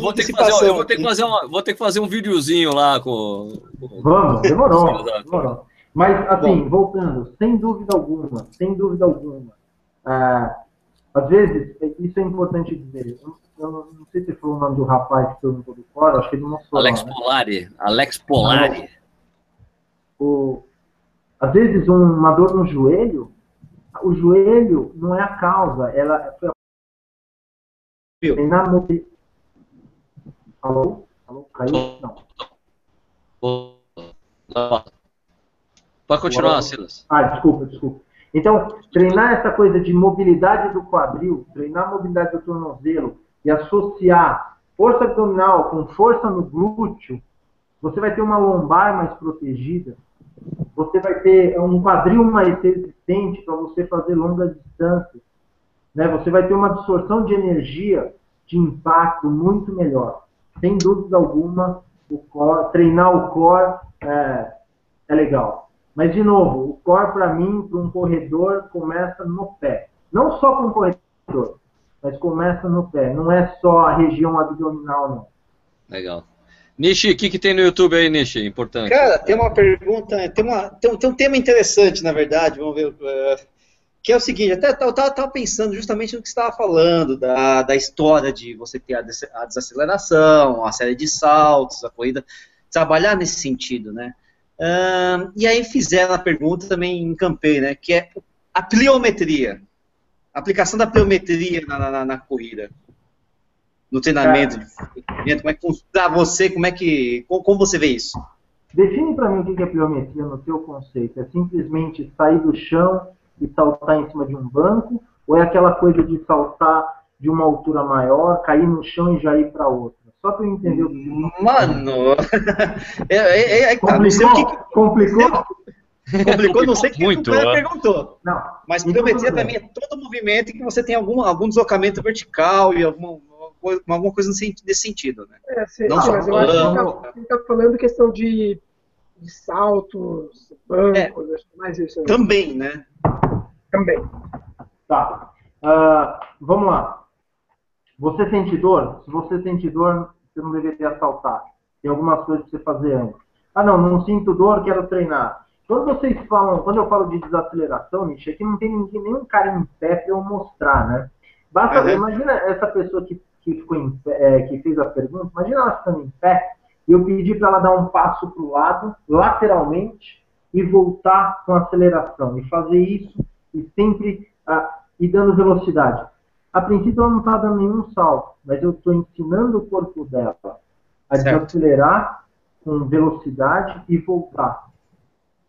Speaker 1: vou ter que fazer, eu vou ter que fazer, uma, vou ter que fazer um videozinho lá com.
Speaker 2: Vamos, demorou, demorou. Mas, assim, Bom. voltando, sem dúvida alguma, sem dúvida alguma, ah, às vezes, isso é importante dizer. Eu não, não sei se foi o nome do rapaz que perguntou do fora, acho que ele não mostrou.
Speaker 1: Alex né? Polari. Alex Polari.
Speaker 2: O, às vezes, uma dor no joelho o joelho não é a causa, ela foi a... na mobilidade. Alô? Alô? Caiu? Não.
Speaker 1: Pode continuar, Silas.
Speaker 2: Ah, desculpa, desculpa. Então, treinar essa coisa de mobilidade do quadril, treinar a mobilidade do tornozelo e associar força abdominal com força no glúteo, você vai ter uma lombar mais protegida, você vai ter um quadril mais resistente para você fazer longas distâncias. Né? Você vai ter uma absorção de energia, de impacto muito melhor. Sem dúvida alguma, o core, treinar o core é, é legal. Mas, de novo, o core, para mim, para um corredor, começa no pé. Não só para um corredor, mas começa no pé. Não é só a região abdominal, não.
Speaker 1: Legal. Nishi, o que, que tem no YouTube aí, Nishi? Importante.
Speaker 3: Cara, tem uma pergunta, tem, uma, tem, um, tem um tema interessante, na verdade, vamos ver. Uh, que é o seguinte, até eu estava pensando justamente no que você estava falando, da, da história de você ter a, des, a desaceleração, a série de saltos, a corrida, trabalhar nesse sentido, né? Uh, e aí fizeram a pergunta também em campei, né? Que é a pliometria. A aplicação da pliometria na, na, na corrida no treinamento, como é que para você, como é que, como, como você vê isso?
Speaker 2: Define para mim o que é pliometria no seu conceito. É simplesmente sair do chão e saltar em cima de um banco, ou é aquela coisa de saltar de uma altura maior, cair no chão e já ir para outra? Só para eu entender o
Speaker 3: que. Mano! (laughs) é, é, é,
Speaker 2: tá, complicou? Que...
Speaker 3: Complicou? (laughs) Complicou, não sei que muito, o perguntou. Não. Mas pliometria para mim é todo movimento em que você tem algum, algum deslocamento vertical e algum, alguma coisa nesse sentido, né?
Speaker 4: É, sim, não sim, mas eu acho que ele está tá falando questão de, de saltos, bancos, é, acho que mais isso. Né?
Speaker 3: Também, né?
Speaker 4: Também.
Speaker 2: Tá. Uh, vamos lá. Você sente dor? Se você sente dor, você não deveria saltar. Tem algumas coisas que você fazer antes. Ah, não, não sinto dor, quero treinar. Quando vocês falam, quando eu falo de desaceleração, Nietzsche, aqui não tem ninguém, nenhum cara em pé para eu mostrar, né? Basta, uhum. imagina essa pessoa que, que, ficou em é, que fez a pergunta, imagina ela ficando em pé e eu pedir para ela dar um passo para o lado, lateralmente, e voltar com aceleração. E fazer isso e sempre ah, e dando velocidade. A princípio ela não está dando nenhum salto, mas eu estou ensinando o corpo dela a desacelerar com velocidade e voltar.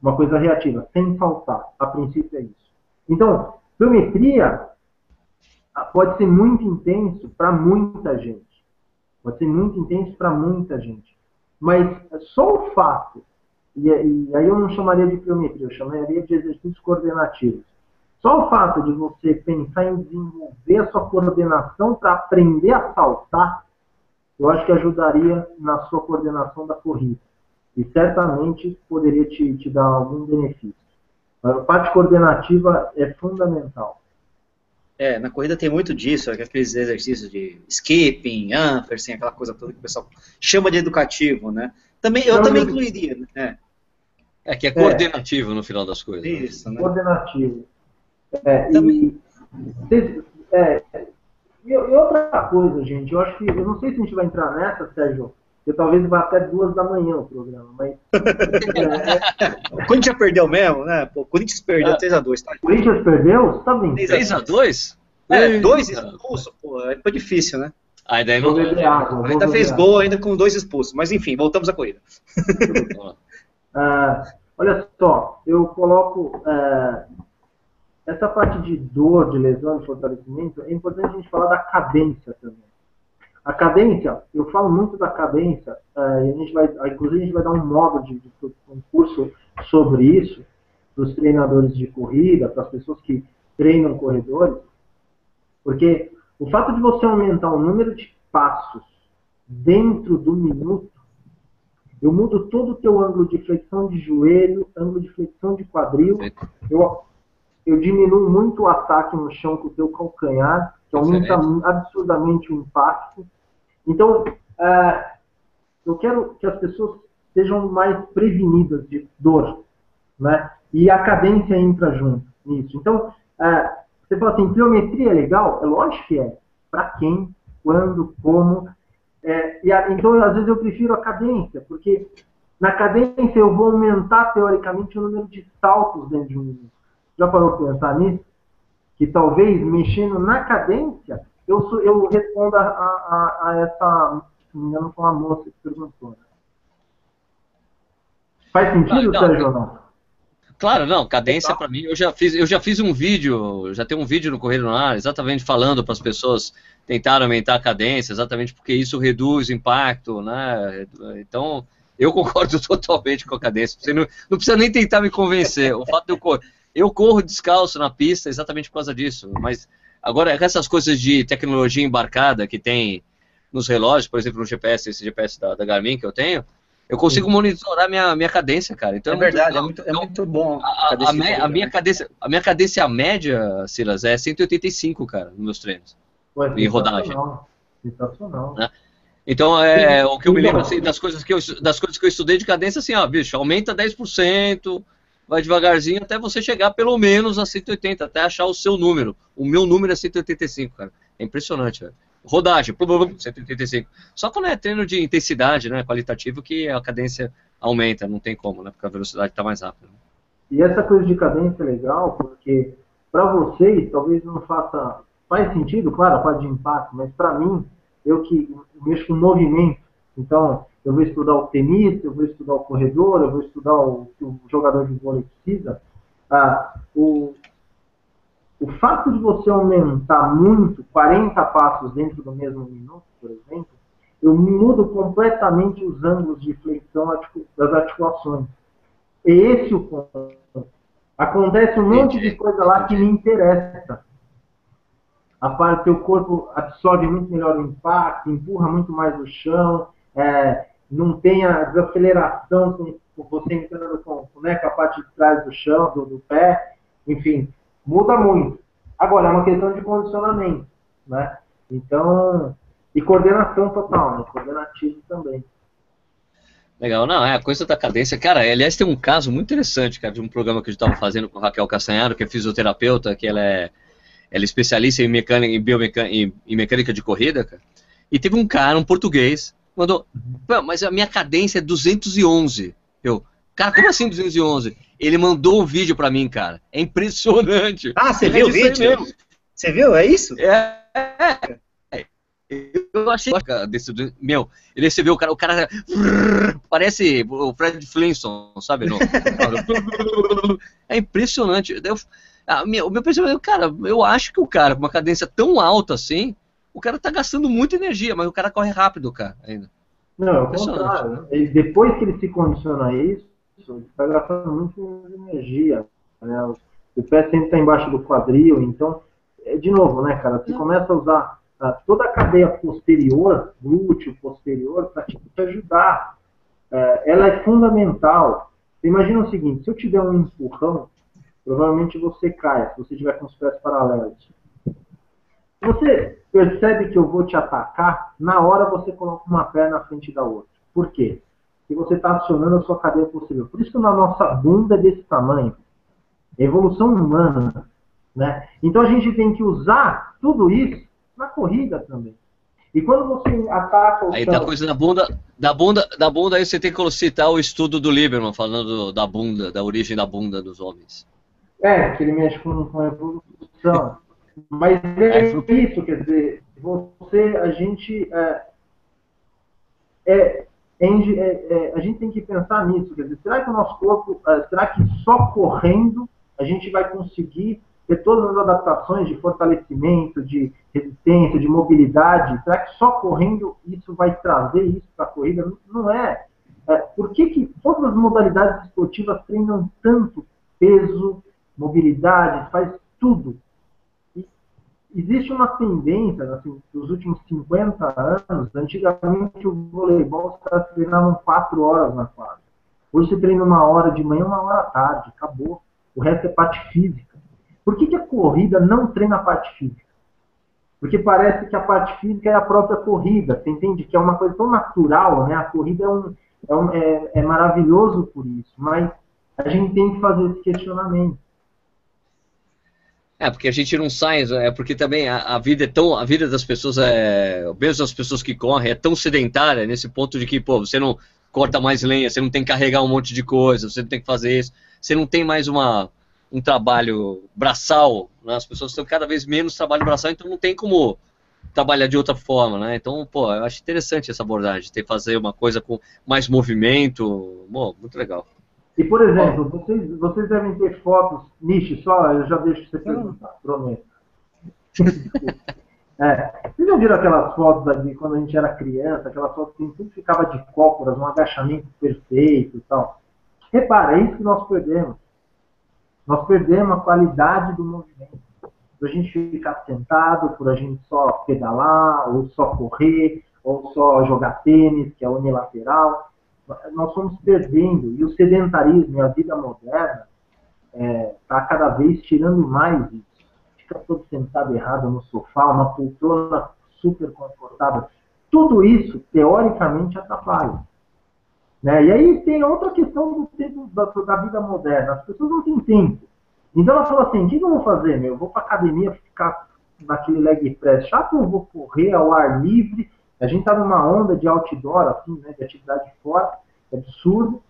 Speaker 2: Uma coisa reativa, sem saltar. A princípio é isso. Então, pliometria pode ser muito intenso para muita gente. Pode ser muito intenso para muita gente. Mas só o fato, e, e, aí eu não chamaria de pliometria, eu chamaria de exercícios coordenativos. Só o fato de você pensar em desenvolver a sua coordenação para aprender a saltar, eu acho que ajudaria na sua coordenação da corrida. E certamente poderia te, te dar algum benefício. A parte coordenativa é fundamental.
Speaker 3: É, na corrida tem muito disso, aqueles exercícios de skipping, Ampersand, aquela coisa toda que o pessoal chama de educativo, né? Também, eu Não, também incluiria, né?
Speaker 1: É que é coordenativo é. no final das coisas. Né?
Speaker 2: Isso, né? Coordenativo. É, e, é, e, outra coisa, gente, eu acho que, eu não sei se a gente vai entrar nessa, Sérgio, porque talvez vá até duas da manhã o programa, mas...
Speaker 3: é, o Corinthians perdeu mesmo, né? Pô, o Corinthians perdeu 3x2,
Speaker 2: tá? O Corinthians perdeu? Você tá vendo?
Speaker 1: 3x2?
Speaker 3: É, dois expulsos, pô, aí foi difícil, né?
Speaker 1: Aí daí não...
Speaker 3: Água, ainda fez gol ainda com dois expulsos, mas enfim, voltamos à corrida. (laughs)
Speaker 2: ah, olha só, eu coloco... É, essa parte de dor, de lesão, de fortalecimento, é importante a gente falar da cadência também. A cadência, eu falo muito da cadência, uh, a gente vai, inclusive a gente vai dar um modo de, de um curso sobre isso, para os treinadores de corrida, para as pessoas que treinam corredores, porque o fato de você aumentar o número de passos dentro do minuto, eu mudo todo o teu ângulo de flexão de joelho, ângulo de flexão de quadril, eu eu diminuo muito o ataque no chão com o teu calcanhar, que aumenta absurdamente o impacto. Então, uh, eu quero que as pessoas sejam mais prevenidas de dor, né? E a cadência entra junto nisso. Então, uh, você fala assim, pliometria é legal? É lógico que é. Para quem, quando, como. É, e a, então, às vezes, eu prefiro a cadência, porque na cadência eu vou aumentar, teoricamente, o número de saltos dentro de um. Já parou para pensar nisso? Que talvez mexendo na cadência, eu, eu responda a, a, a essa, se não me engano, com a moça que perguntou. Né? Faz sentido, ah, Sérgio, ou não?
Speaker 1: Claro, não, cadência para mim, eu já fiz, eu já fiz um vídeo, já tem um vídeo no Correio no Ar, exatamente falando para as pessoas tentar aumentar a cadência, exatamente porque isso reduz o impacto, né? Então, eu (laughs) concordo totalmente com a cadência. Você não, não precisa nem tentar me convencer. O fato de eu eu corro descalço na pista exatamente por causa disso. Mas agora, essas coisas de tecnologia embarcada que tem nos relógios, por exemplo, no GPS, esse GPS da, da Garmin que eu tenho, eu consigo Sim. monitorar minha, minha cadência, cara. Então,
Speaker 3: é, é verdade, muito, é, muito, é muito bom.
Speaker 1: A, a, a, me, a minha cadência, a minha cadência média, Silas, é 185, cara, nos meus treinos. Ué, em rodagem. Sensacional. Né? Então, é, o que eu me lembro assim, das, coisas que eu, das coisas que eu estudei de cadência, assim, ó, bicho, aumenta 10%, vai devagarzinho até você chegar pelo menos a 180, até achar o seu número. O meu número é 185, cara. É impressionante, velho. Rodagem, 185. Só quando é treino de intensidade, né, qualitativo, que a cadência aumenta, não tem como, né, porque a velocidade está mais rápida.
Speaker 2: E essa coisa de cadência é legal, porque para vocês talvez não faça, faz sentido, claro, a parte de impacto, mas para mim, eu que mexo com movimento, então eu vou estudar o tenista, eu vou estudar o corredor, eu vou estudar o que o jogador de vôlei precisa. Ah, o, o fato de você aumentar muito, 40 passos dentro do mesmo minuto, por exemplo, eu mudo completamente os ângulos de flexão das articulações. É esse o ponto. Acontece um monte de coisa lá que me interessa. a parte teu corpo absorve muito melhor o impacto, empurra muito mais o chão, é, não tem a desaceleração com, você entrando com, né, com a parte de trás do chão, do, do pé, enfim, muda muito. Agora, é uma questão de condicionamento, né? Então, e coordenação total, né? Coordenativo também.
Speaker 1: Legal, não, é a coisa da cadência. Cara, aliás, tem um caso muito interessante, cara, de um programa que a gente estava fazendo com Raquel Castanharo, que é fisioterapeuta, que ela é, ela é especialista em mecânica, em biomecânica, em, em mecânica de corrida, cara. E teve um cara, um português, mandou, mas a minha cadência é 211. Eu, cara, como assim 211? Ele mandou um vídeo para mim, cara. É impressionante.
Speaker 3: Ah, você é viu o vídeo? Você viu? É isso?
Speaker 1: É. é. Eu achei desse, meu, ele recebeu o cara, o cara parece o Fred Flintstone, sabe? No, é impressionante. Eu, a, minha, o meu pensamento, cara, eu acho que o cara com uma cadência tão alta assim, o cara tá gastando muita energia, mas o cara corre rápido, cara, ainda.
Speaker 2: Não, é o contrário. Ele, depois que ele se condiciona a isso, ele está gastando muito energia. Né? O pé sempre está embaixo do quadril, então, é, de novo, né, cara? Você Não. começa a usar toda a cadeia posterior, glúteo posterior, para te ajudar. É, ela é fundamental. Você imagina o seguinte, se eu te der um empurrão, provavelmente você cai, se você tiver com os pés paralelos. Você percebe que eu vou te atacar, na hora você coloca uma perna na frente da outra. Por quê? Porque você está acionando a sua cadeia posterior. Por isso que na nossa bunda é desse tamanho. É evolução humana. Né? Então a gente tem que usar tudo isso na corrida também. E quando você ataca o
Speaker 1: Aí tá coisa da bunda, da bunda, da bunda aí você tem que citar o estudo do Lieberman falando da bunda, da origem da bunda dos homens.
Speaker 2: É, que ele mexe com, com a evolução. Mas é, é isso, quer dizer, você, a gente é, é, é, é, a gente tem que pensar nisso, quer dizer, será que o nosso corpo, é, será que só correndo a gente vai conseguir ter todas as adaptações de fortalecimento, de resistência, de mobilidade, será que só correndo isso vai trazer isso para a corrida? Não é. é. Por que, que todas as modalidades esportivas treinam tanto peso, mobilidade, faz tudo? Existe uma tendência, assim, nos últimos 50 anos, antigamente o voleibol os caras treinavam 4 horas na quadra. Hoje você treina uma hora de manhã, uma hora à tarde, acabou. O resto é parte física. Por que, que a corrida não treina a parte física? Porque parece que a parte física é a própria corrida. Você entende que é uma coisa tão natural, né? A corrida é, um, é, um, é, é maravilhoso por isso, mas a gente tem que fazer esse questionamento.
Speaker 1: É, porque a gente não sai, é porque também a, a, vida é tão, a vida das pessoas é, mesmo as pessoas que correm, é tão sedentária nesse ponto de que, pô, você não corta mais lenha, você não tem que carregar um monte de coisa, você não tem que fazer isso, você não tem mais uma, um trabalho braçal, né? as pessoas têm cada vez menos trabalho braçal, então não tem como trabalhar de outra forma, né? Então, pô, eu acho interessante essa abordagem, ter fazer uma coisa com mais movimento, bom, muito legal.
Speaker 2: E, por exemplo, vocês, vocês devem ter fotos, Nishi, só, eu já deixo você perguntar, prometo. é, vocês não viram aquelas fotos ali quando a gente era criança, aquelas fotos que tudo ficava de cócoras, um agachamento perfeito e tal? Repara, é isso que nós perdemos. Nós perdemos a qualidade do movimento. Por a gente ficar sentado, por a gente só pedalar, ou só correr, ou só jogar tênis, que é unilateral. Nós fomos perdendo. E o sedentarismo e a vida moderna está é, tá cada vez tirando mais isso. Fica todo sentado errado no sofá, uma poltrona super confortável. Tudo isso, teoricamente, atrapalha. Né? E aí tem outra questão do tempo da, da, vida moderna. As pessoas não têm tempo. Então ela falou assim, o que eu vou fazer, meu? Eu vou para academia ficar naquele leg press chato, eu vou correr ao ar livre. A gente tá numa onda de outdoor, assim, né? De atividade fora. É absurdo.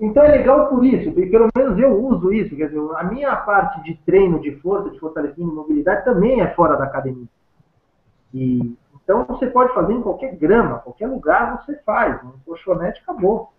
Speaker 2: Então é legal por isso, pelo menos eu uso isso. Quer dizer, a minha parte de treino, de força, de fortalecimento e mobilidade também é fora da academia. E então você pode fazer em qualquer grama, qualquer lugar você faz. Um colchonete acabou.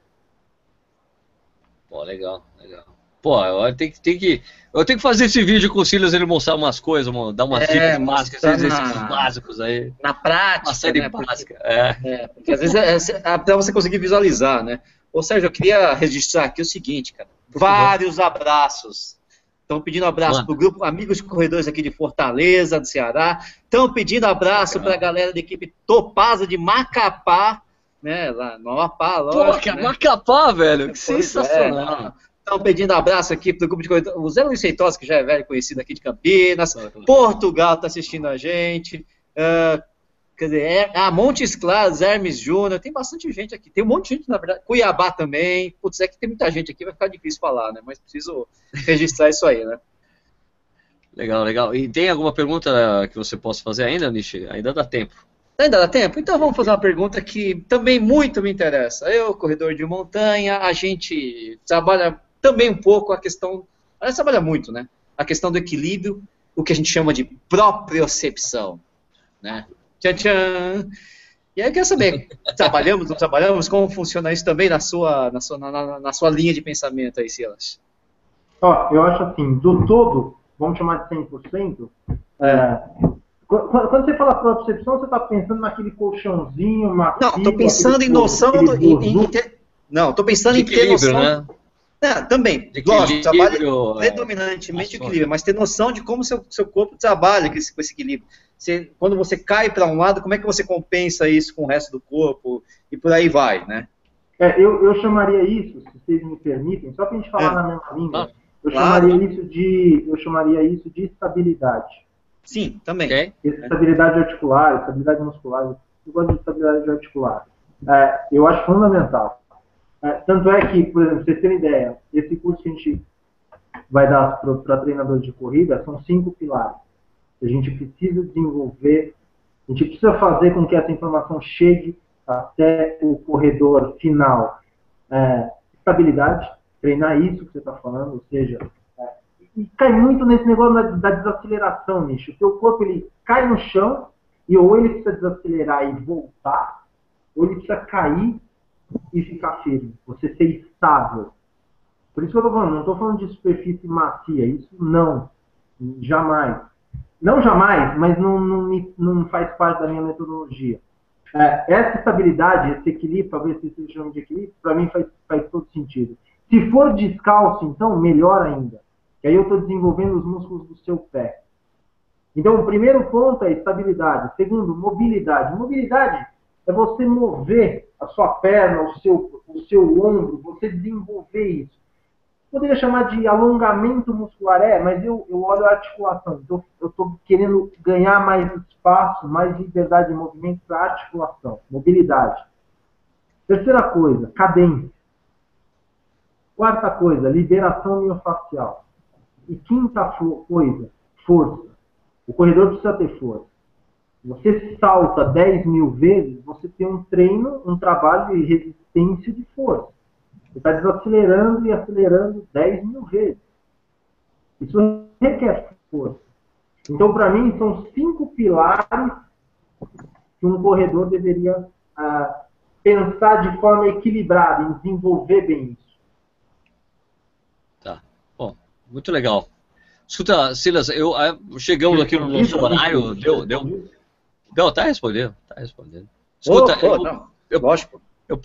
Speaker 1: Pô, legal, legal. Pô, eu tenho que, tenho que, eu tenho que fazer esse vídeo com o Silas ele mostrar umas coisas, dar umas é, dicas básicas, exercícios na, básicos aí.
Speaker 3: Na prática.
Speaker 1: Uma série
Speaker 3: né,
Speaker 1: básica. É.
Speaker 3: é. porque às vezes é, é, até você conseguir visualizar, né? Ou seja, eu queria registrar aqui o seguinte, cara. Vários abraços Estão pedindo abraço para o grupo Amigos Corredores aqui de Fortaleza, do Ceará. Estão pedindo abraço para a galera da equipe Topasa de Macapá, né? Lá no Amapá,
Speaker 1: lógico. Pô, né? Macapá, velho, que pois é, sensacional.
Speaker 3: Estão pedindo abraço aqui para o grupo de corredores. O Zé Luiz Feitosa, que já é velho conhecido aqui de Campinas. Portugal está assistindo a gente. Uh, quer dizer, é, ah, Montes Claros, Hermes Júnior. Tem bastante gente aqui. Tem um monte de gente, na verdade. Cuiabá também. Putz, é que tem muita gente aqui, vai ficar difícil falar, né? Mas preciso registrar isso aí, né?
Speaker 1: Legal, legal. E tem alguma pergunta que você possa fazer ainda, Nishi? Ainda dá tempo.
Speaker 3: Ainda dá tempo? Então vamos fazer uma pergunta que também muito me interessa. Eu, corredor de montanha, a gente trabalha também um pouco a questão. A gente trabalha muito, né? A questão do equilíbrio, o que a gente chama de propriocepção. Né? Tchan, tchan. E aí eu quero saber, (laughs) trabalhamos, não trabalhamos? Como funciona isso também na sua, na sua, na, na sua linha de pensamento aí, Silas?
Speaker 2: Ó, eu acho assim, do todo, vamos chamar de 100%, é, quando você fala propriocepção, você está pensando naquele colchãozinho, macio,
Speaker 3: Não, estou pensando em noção do, em, em, Não, estou pensando em ter noção... Né? É, também, de lógico, trabalha é. predominantemente equilíbrio, mas ter noção de como seu, seu corpo trabalha com esse, com esse equilíbrio. Você, quando você cai para um lado, como é que você compensa isso com o resto do corpo e por aí vai, né?
Speaker 2: É, eu, eu chamaria isso, se vocês me permitem, só para a gente falar é. na mesma língua, eu claro. chamaria isso de eu chamaria isso de estabilidade.
Speaker 3: Sim, também.
Speaker 2: Okay. Estabilidade articular, estabilidade muscular, eu gosto de estabilidade articular. É, eu acho fundamental. É, tanto é que, por exemplo, você tem uma ideia, esse curso que a gente vai dar para treinadores de corrida são cinco pilares. A gente precisa desenvolver, a gente precisa fazer com que essa informação chegue até o corredor final. É, estabilidade, treinar isso que você está falando, ou seja, é, e cai muito nesse negócio da, da desaceleração, nicho. O teu corpo ele cai no chão e ou ele precisa desacelerar e voltar, ou ele precisa cair e ficar firme, você ser estável. Por isso que eu estou falando, não estou falando de superfície macia, isso não, jamais. Não jamais, mas não, não, não faz parte da minha metodologia. É, essa estabilidade, esse equilíbrio, talvez vocês chamem de equilíbrio, para mim faz, faz todo sentido. Se for descalço, então, melhor ainda. Que aí eu estou desenvolvendo os músculos do seu pé. Então, o primeiro ponto é estabilidade. Segundo, mobilidade. Mobilidade é você mover a sua perna, o seu, o seu ombro, você desenvolver isso. Poderia chamar de alongamento muscular, é, mas eu, eu olho a articulação. Então, eu estou querendo ganhar mais espaço, mais liberdade de movimento para articulação, mobilidade. Terceira coisa, cadência. Quarta coisa, liberação miofacial. E quinta coisa, força. O corredor precisa ter força você salta 10 mil vezes, você tem um treino, um trabalho de resistência de força. Você está desacelerando e acelerando 10 mil vezes. Isso requer força. Então, para mim, são cinco pilares que um corredor deveria ah, pensar de forma equilibrada, em desenvolver bem isso.
Speaker 1: Tá. Bom, muito legal. Escuta, Silas, eu, ah, chegamos aqui no nosso horário, deu, deu, não, tá respondendo, tá respondendo.
Speaker 3: Escuta, oh, oh, eu, não, eu, lógico.
Speaker 1: Eu,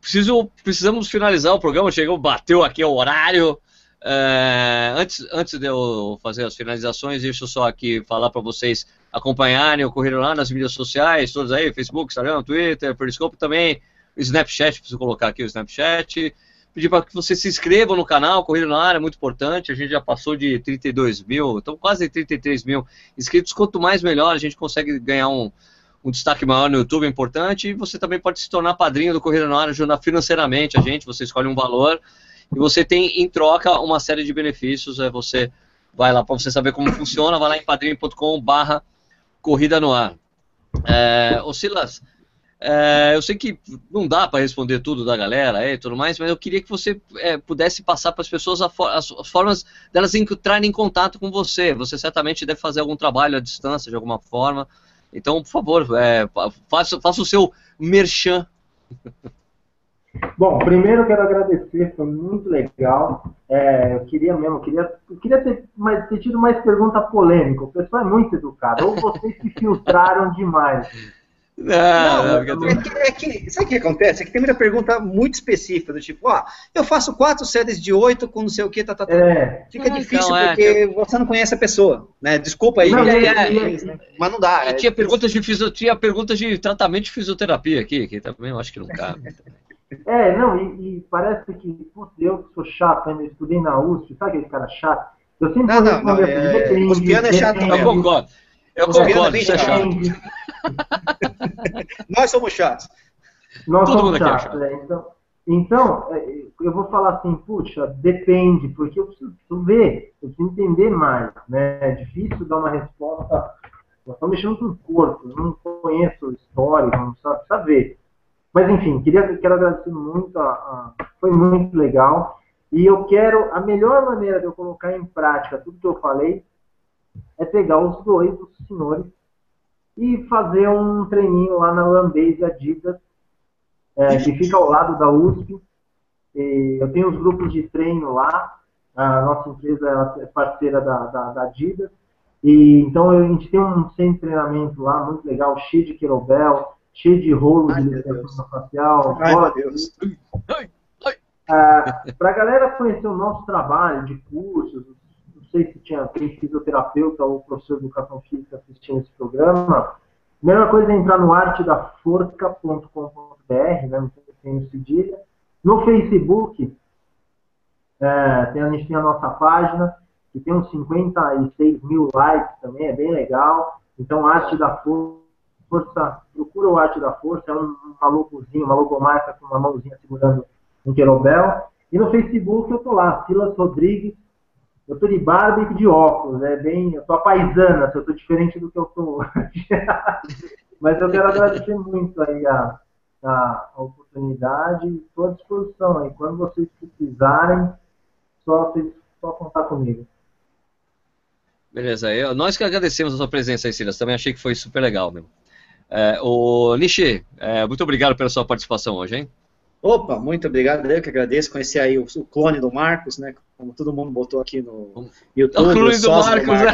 Speaker 1: preciso, precisamos finalizar o programa, chegou, bateu aqui o horário. É, antes, antes de eu fazer as finalizações, deixa eu só aqui falar para vocês acompanharem o Correio lá nas mídias sociais, todas aí, Facebook, Instagram, Twitter, Periscope também, Snapchat, preciso colocar aqui o Snapchat pedir para que você se inscreva no canal, Corrida na Área é muito importante, a gente já passou de 32 mil, então quase 33 mil inscritos, quanto mais melhor, a gente consegue ganhar um, um destaque maior no YouTube, é importante, e você também pode se tornar padrinho do Corrida na Área, ajudar financeiramente a gente, você escolhe um valor, e você tem em troca uma série de benefícios, é você vai lá para você saber como funciona, vai lá em padrinho.com barra Corrida no Ar. É, ô Silas, é, eu sei que não dá para responder tudo da galera e tudo mais, mas eu queria que você é, pudesse passar para as pessoas as, as, formas delas entrarem em contato com você. Você certamente deve fazer algum trabalho à distância de alguma forma. Então, por favor, é, faça, faça o seu merchan.
Speaker 2: Bom, primeiro eu quero agradecer, foi muito legal. É, eu queria mesmo, eu queria, eu queria ter, mais, ter tido mais pergunta polêmica. O pessoal é muito educado, ou vocês se filtraram demais.
Speaker 3: Não, não, não é, que, é que, sabe o que acontece? É que tem muita pergunta muito específica, do tipo, ó, eu faço quatro séries de oito com não sei o que, tá, tá, tá. É. Fica difícil então, porque é, você não conhece a pessoa, né? Desculpa aí, não, é, é, mas não dá.
Speaker 1: tinha, perguntas de fisio, tinha perguntas de tratamento de fisioterapia aqui, que também eu acho que não cabe. (laughs)
Speaker 2: É, não, e, e parece que, putz, eu que sou chato ainda, estudei na USP, sabe aquele cara chato? Eu sempre
Speaker 3: não, não, não, é,
Speaker 1: os pianos é chato Eu concordo. Eu concordo, isso é chato. (laughs)
Speaker 3: Nós somos chatos.
Speaker 2: Nós Todo somos é chatos, é, então, então, é, eu vou falar assim, puxa, depende, porque eu preciso, ver, eu preciso entender mais, né? É difícil dar uma resposta. Nós estamos mexendo com o corpo, eu não conheço história, não sabe, saber. Mas enfim, queria, quero agradecer muito, a, a, foi muito legal. E eu quero, a melhor maneira de eu colocar em prática tudo que eu falei é pegar os dois, os senhores, e fazer um treininho lá na Runbase Adidas, é, que fica ao lado da USP. E eu tenho os grupos de treino lá, a nossa empresa é parceira da, da, da Adidas, e então a gente tem um centro de treinamento lá muito legal, cheio de kettlebell, cheio de rolo Ai, de licenciatura facial. Ai, meu Deus. Ah, Para a galera conhecer o nosso trabalho de cursos, sei se tinha tem fisioterapeuta ou professor de educação física assistindo esse programa. A melhor coisa é entrar no artedaforca.com.br, né, tem o cedilha. No Facebook, é, tem, a gente tem a nossa página, que tem uns 56 mil likes também, é bem legal. Então, Arte da Força, procura o Arte da Força, é um, uma uma logomarca com uma mãozinha segurando um querobel. E no Facebook eu tô lá, Silas Rodrigues, eu tô de barba e de óculos, é bem, eu tô apaisana, eu tô diferente do que eu tô hoje. (laughs) Mas eu quero agradecer muito aí a, a, a oportunidade, estou à disposição aí. Quando vocês precisarem, só, só contar comigo.
Speaker 1: Beleza, eu, nós que agradecemos a sua presença aí, Silas, também achei que foi super legal mesmo. É, o Nishi, é, muito obrigado pela sua participação hoje, hein?
Speaker 3: Opa, muito obrigado, eu que agradeço. Conhecer aí o, o, clone do Marcos, né? Como todo mundo botou aqui no YouTube. O do Marcos. Né?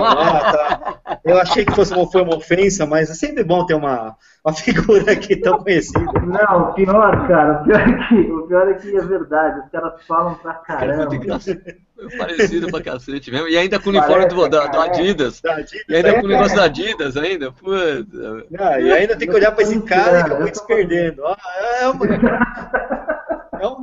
Speaker 3: Ah. Eu achei que fosse uma, foi uma ofensa, mas é sempre bom ter uma, uma figura aqui tão conhecida.
Speaker 2: Não, o pior, cara, o pior é que, o pior é, que é verdade. Os caras falam pra caramba.
Speaker 1: É parecido pra cacete mesmo. E ainda com o uniforme do, do, do Adidas. E ainda com o negócio da Adidas ainda. Puta.
Speaker 3: Não, e ainda tem que olhar pra esse cara e acabou se perdendo. é uma... (laughs) É um...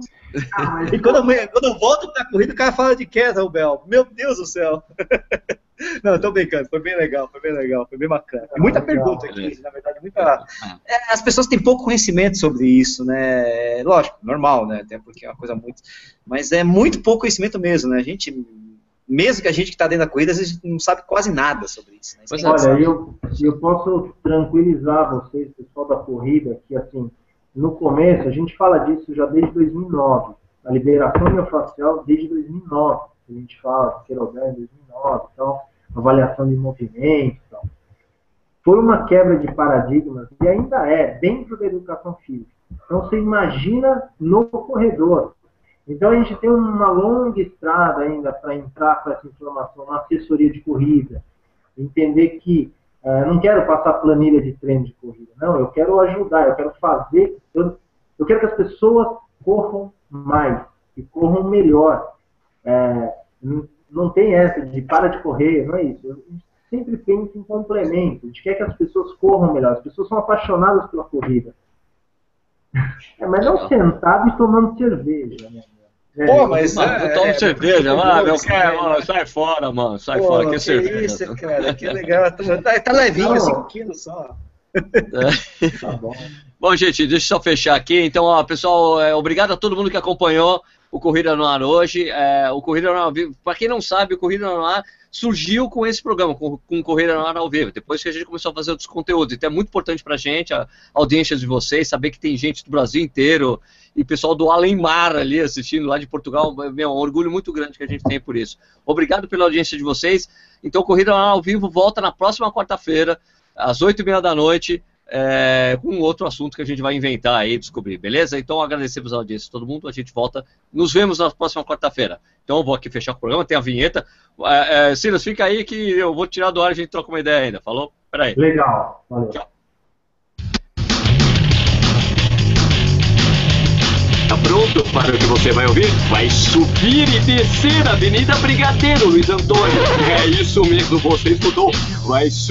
Speaker 3: Ah, e quando eu, quando eu volto pra corrida, o cara fala de Kettlebell. Meu Deus do céu. (laughs) Não, tô brincando, foi bem legal, foi bem legal, foi bem bacana. Tem muita pergunta aqui, na verdade, muita. É, as pessoas têm pouco conhecimento sobre isso, né? Lógico, normal, né? Até porque é uma coisa muito. Mas é muito pouco conhecimento mesmo, né? A gente, mesmo que a gente que está dentro da corrida, a gente não sabe quase nada sobre isso. Né?
Speaker 2: isso Olha, eu, eu posso tranquilizar vocês, pessoal da corrida, que assim, no começo, a gente fala disso já desde 2009. A liberação miofascial desde 2009. A gente fala, Querobel em 2009, então avaliação de movimento. Então. Foi uma quebra de paradigmas e ainda é dentro da educação física. Então você imagina no corredor. Então a gente tem uma longa estrada ainda para entrar com essa informação na assessoria de corrida, entender que uh, não quero passar planilha de treino de corrida, não, eu quero ajudar, eu quero fazer, eu, eu quero que as pessoas corram mais e corram melhor. É, não tem essa de para de correr, não é isso. A gente sempre pensa em complemento, a gente quer que as pessoas corram melhor, as pessoas são apaixonadas pela corrida. (laughs) É, mas não sentado e tomando cerveja, né?
Speaker 1: É, Pô, mas não, é, tomo é, cerveja, é, mano, meu cara, mano, sai fora, mano, sai Pô, fora, que, que cerveja.
Speaker 3: isso, cara, que legal, tá, tá levinho, 5 quilos só.
Speaker 1: É. (laughs) Tá bom. bom, gente, deixa eu só fechar aqui. Então, ó, pessoal, é, obrigado a todo mundo que acompanhou o Corrida no Ar hoje. É, o Corrida no Ar, para quem não sabe, o Corrida no Ar surgiu com esse programa, com, com Corrida no Ar ao vivo, depois que a gente começou a fazer outros conteúdos. Então é muito importante para a gente, a audiência de vocês, saber que tem gente do Brasil inteiro e pessoal do Além Mar ali assistindo lá de Portugal. É um orgulho muito grande que a gente tem por isso. Obrigado pela audiência de vocês. Então, Corrida no Ar ao vivo volta na próxima quarta-feira, às oito e meia da noite é, com outro assunto que a gente vai inventar aí, descobrir, beleza? Então agradecemos a audiência de todo mundo, a gente volta, nos vemos na próxima quarta-feira. Então eu vou aqui fechar o programa, tem a vinheta. É, é, Silas, fica aí que eu vou tirar do ar e a gente troca uma ideia ainda, falou?
Speaker 5: Peraí.
Speaker 2: Legal, valeu. Tchau.
Speaker 1: Tá pronto para o que você vai ouvir? Vai subir e descer a Avenida Brigadeiro, Luiz Antônio. É isso mesmo, você escutou. Vai subir.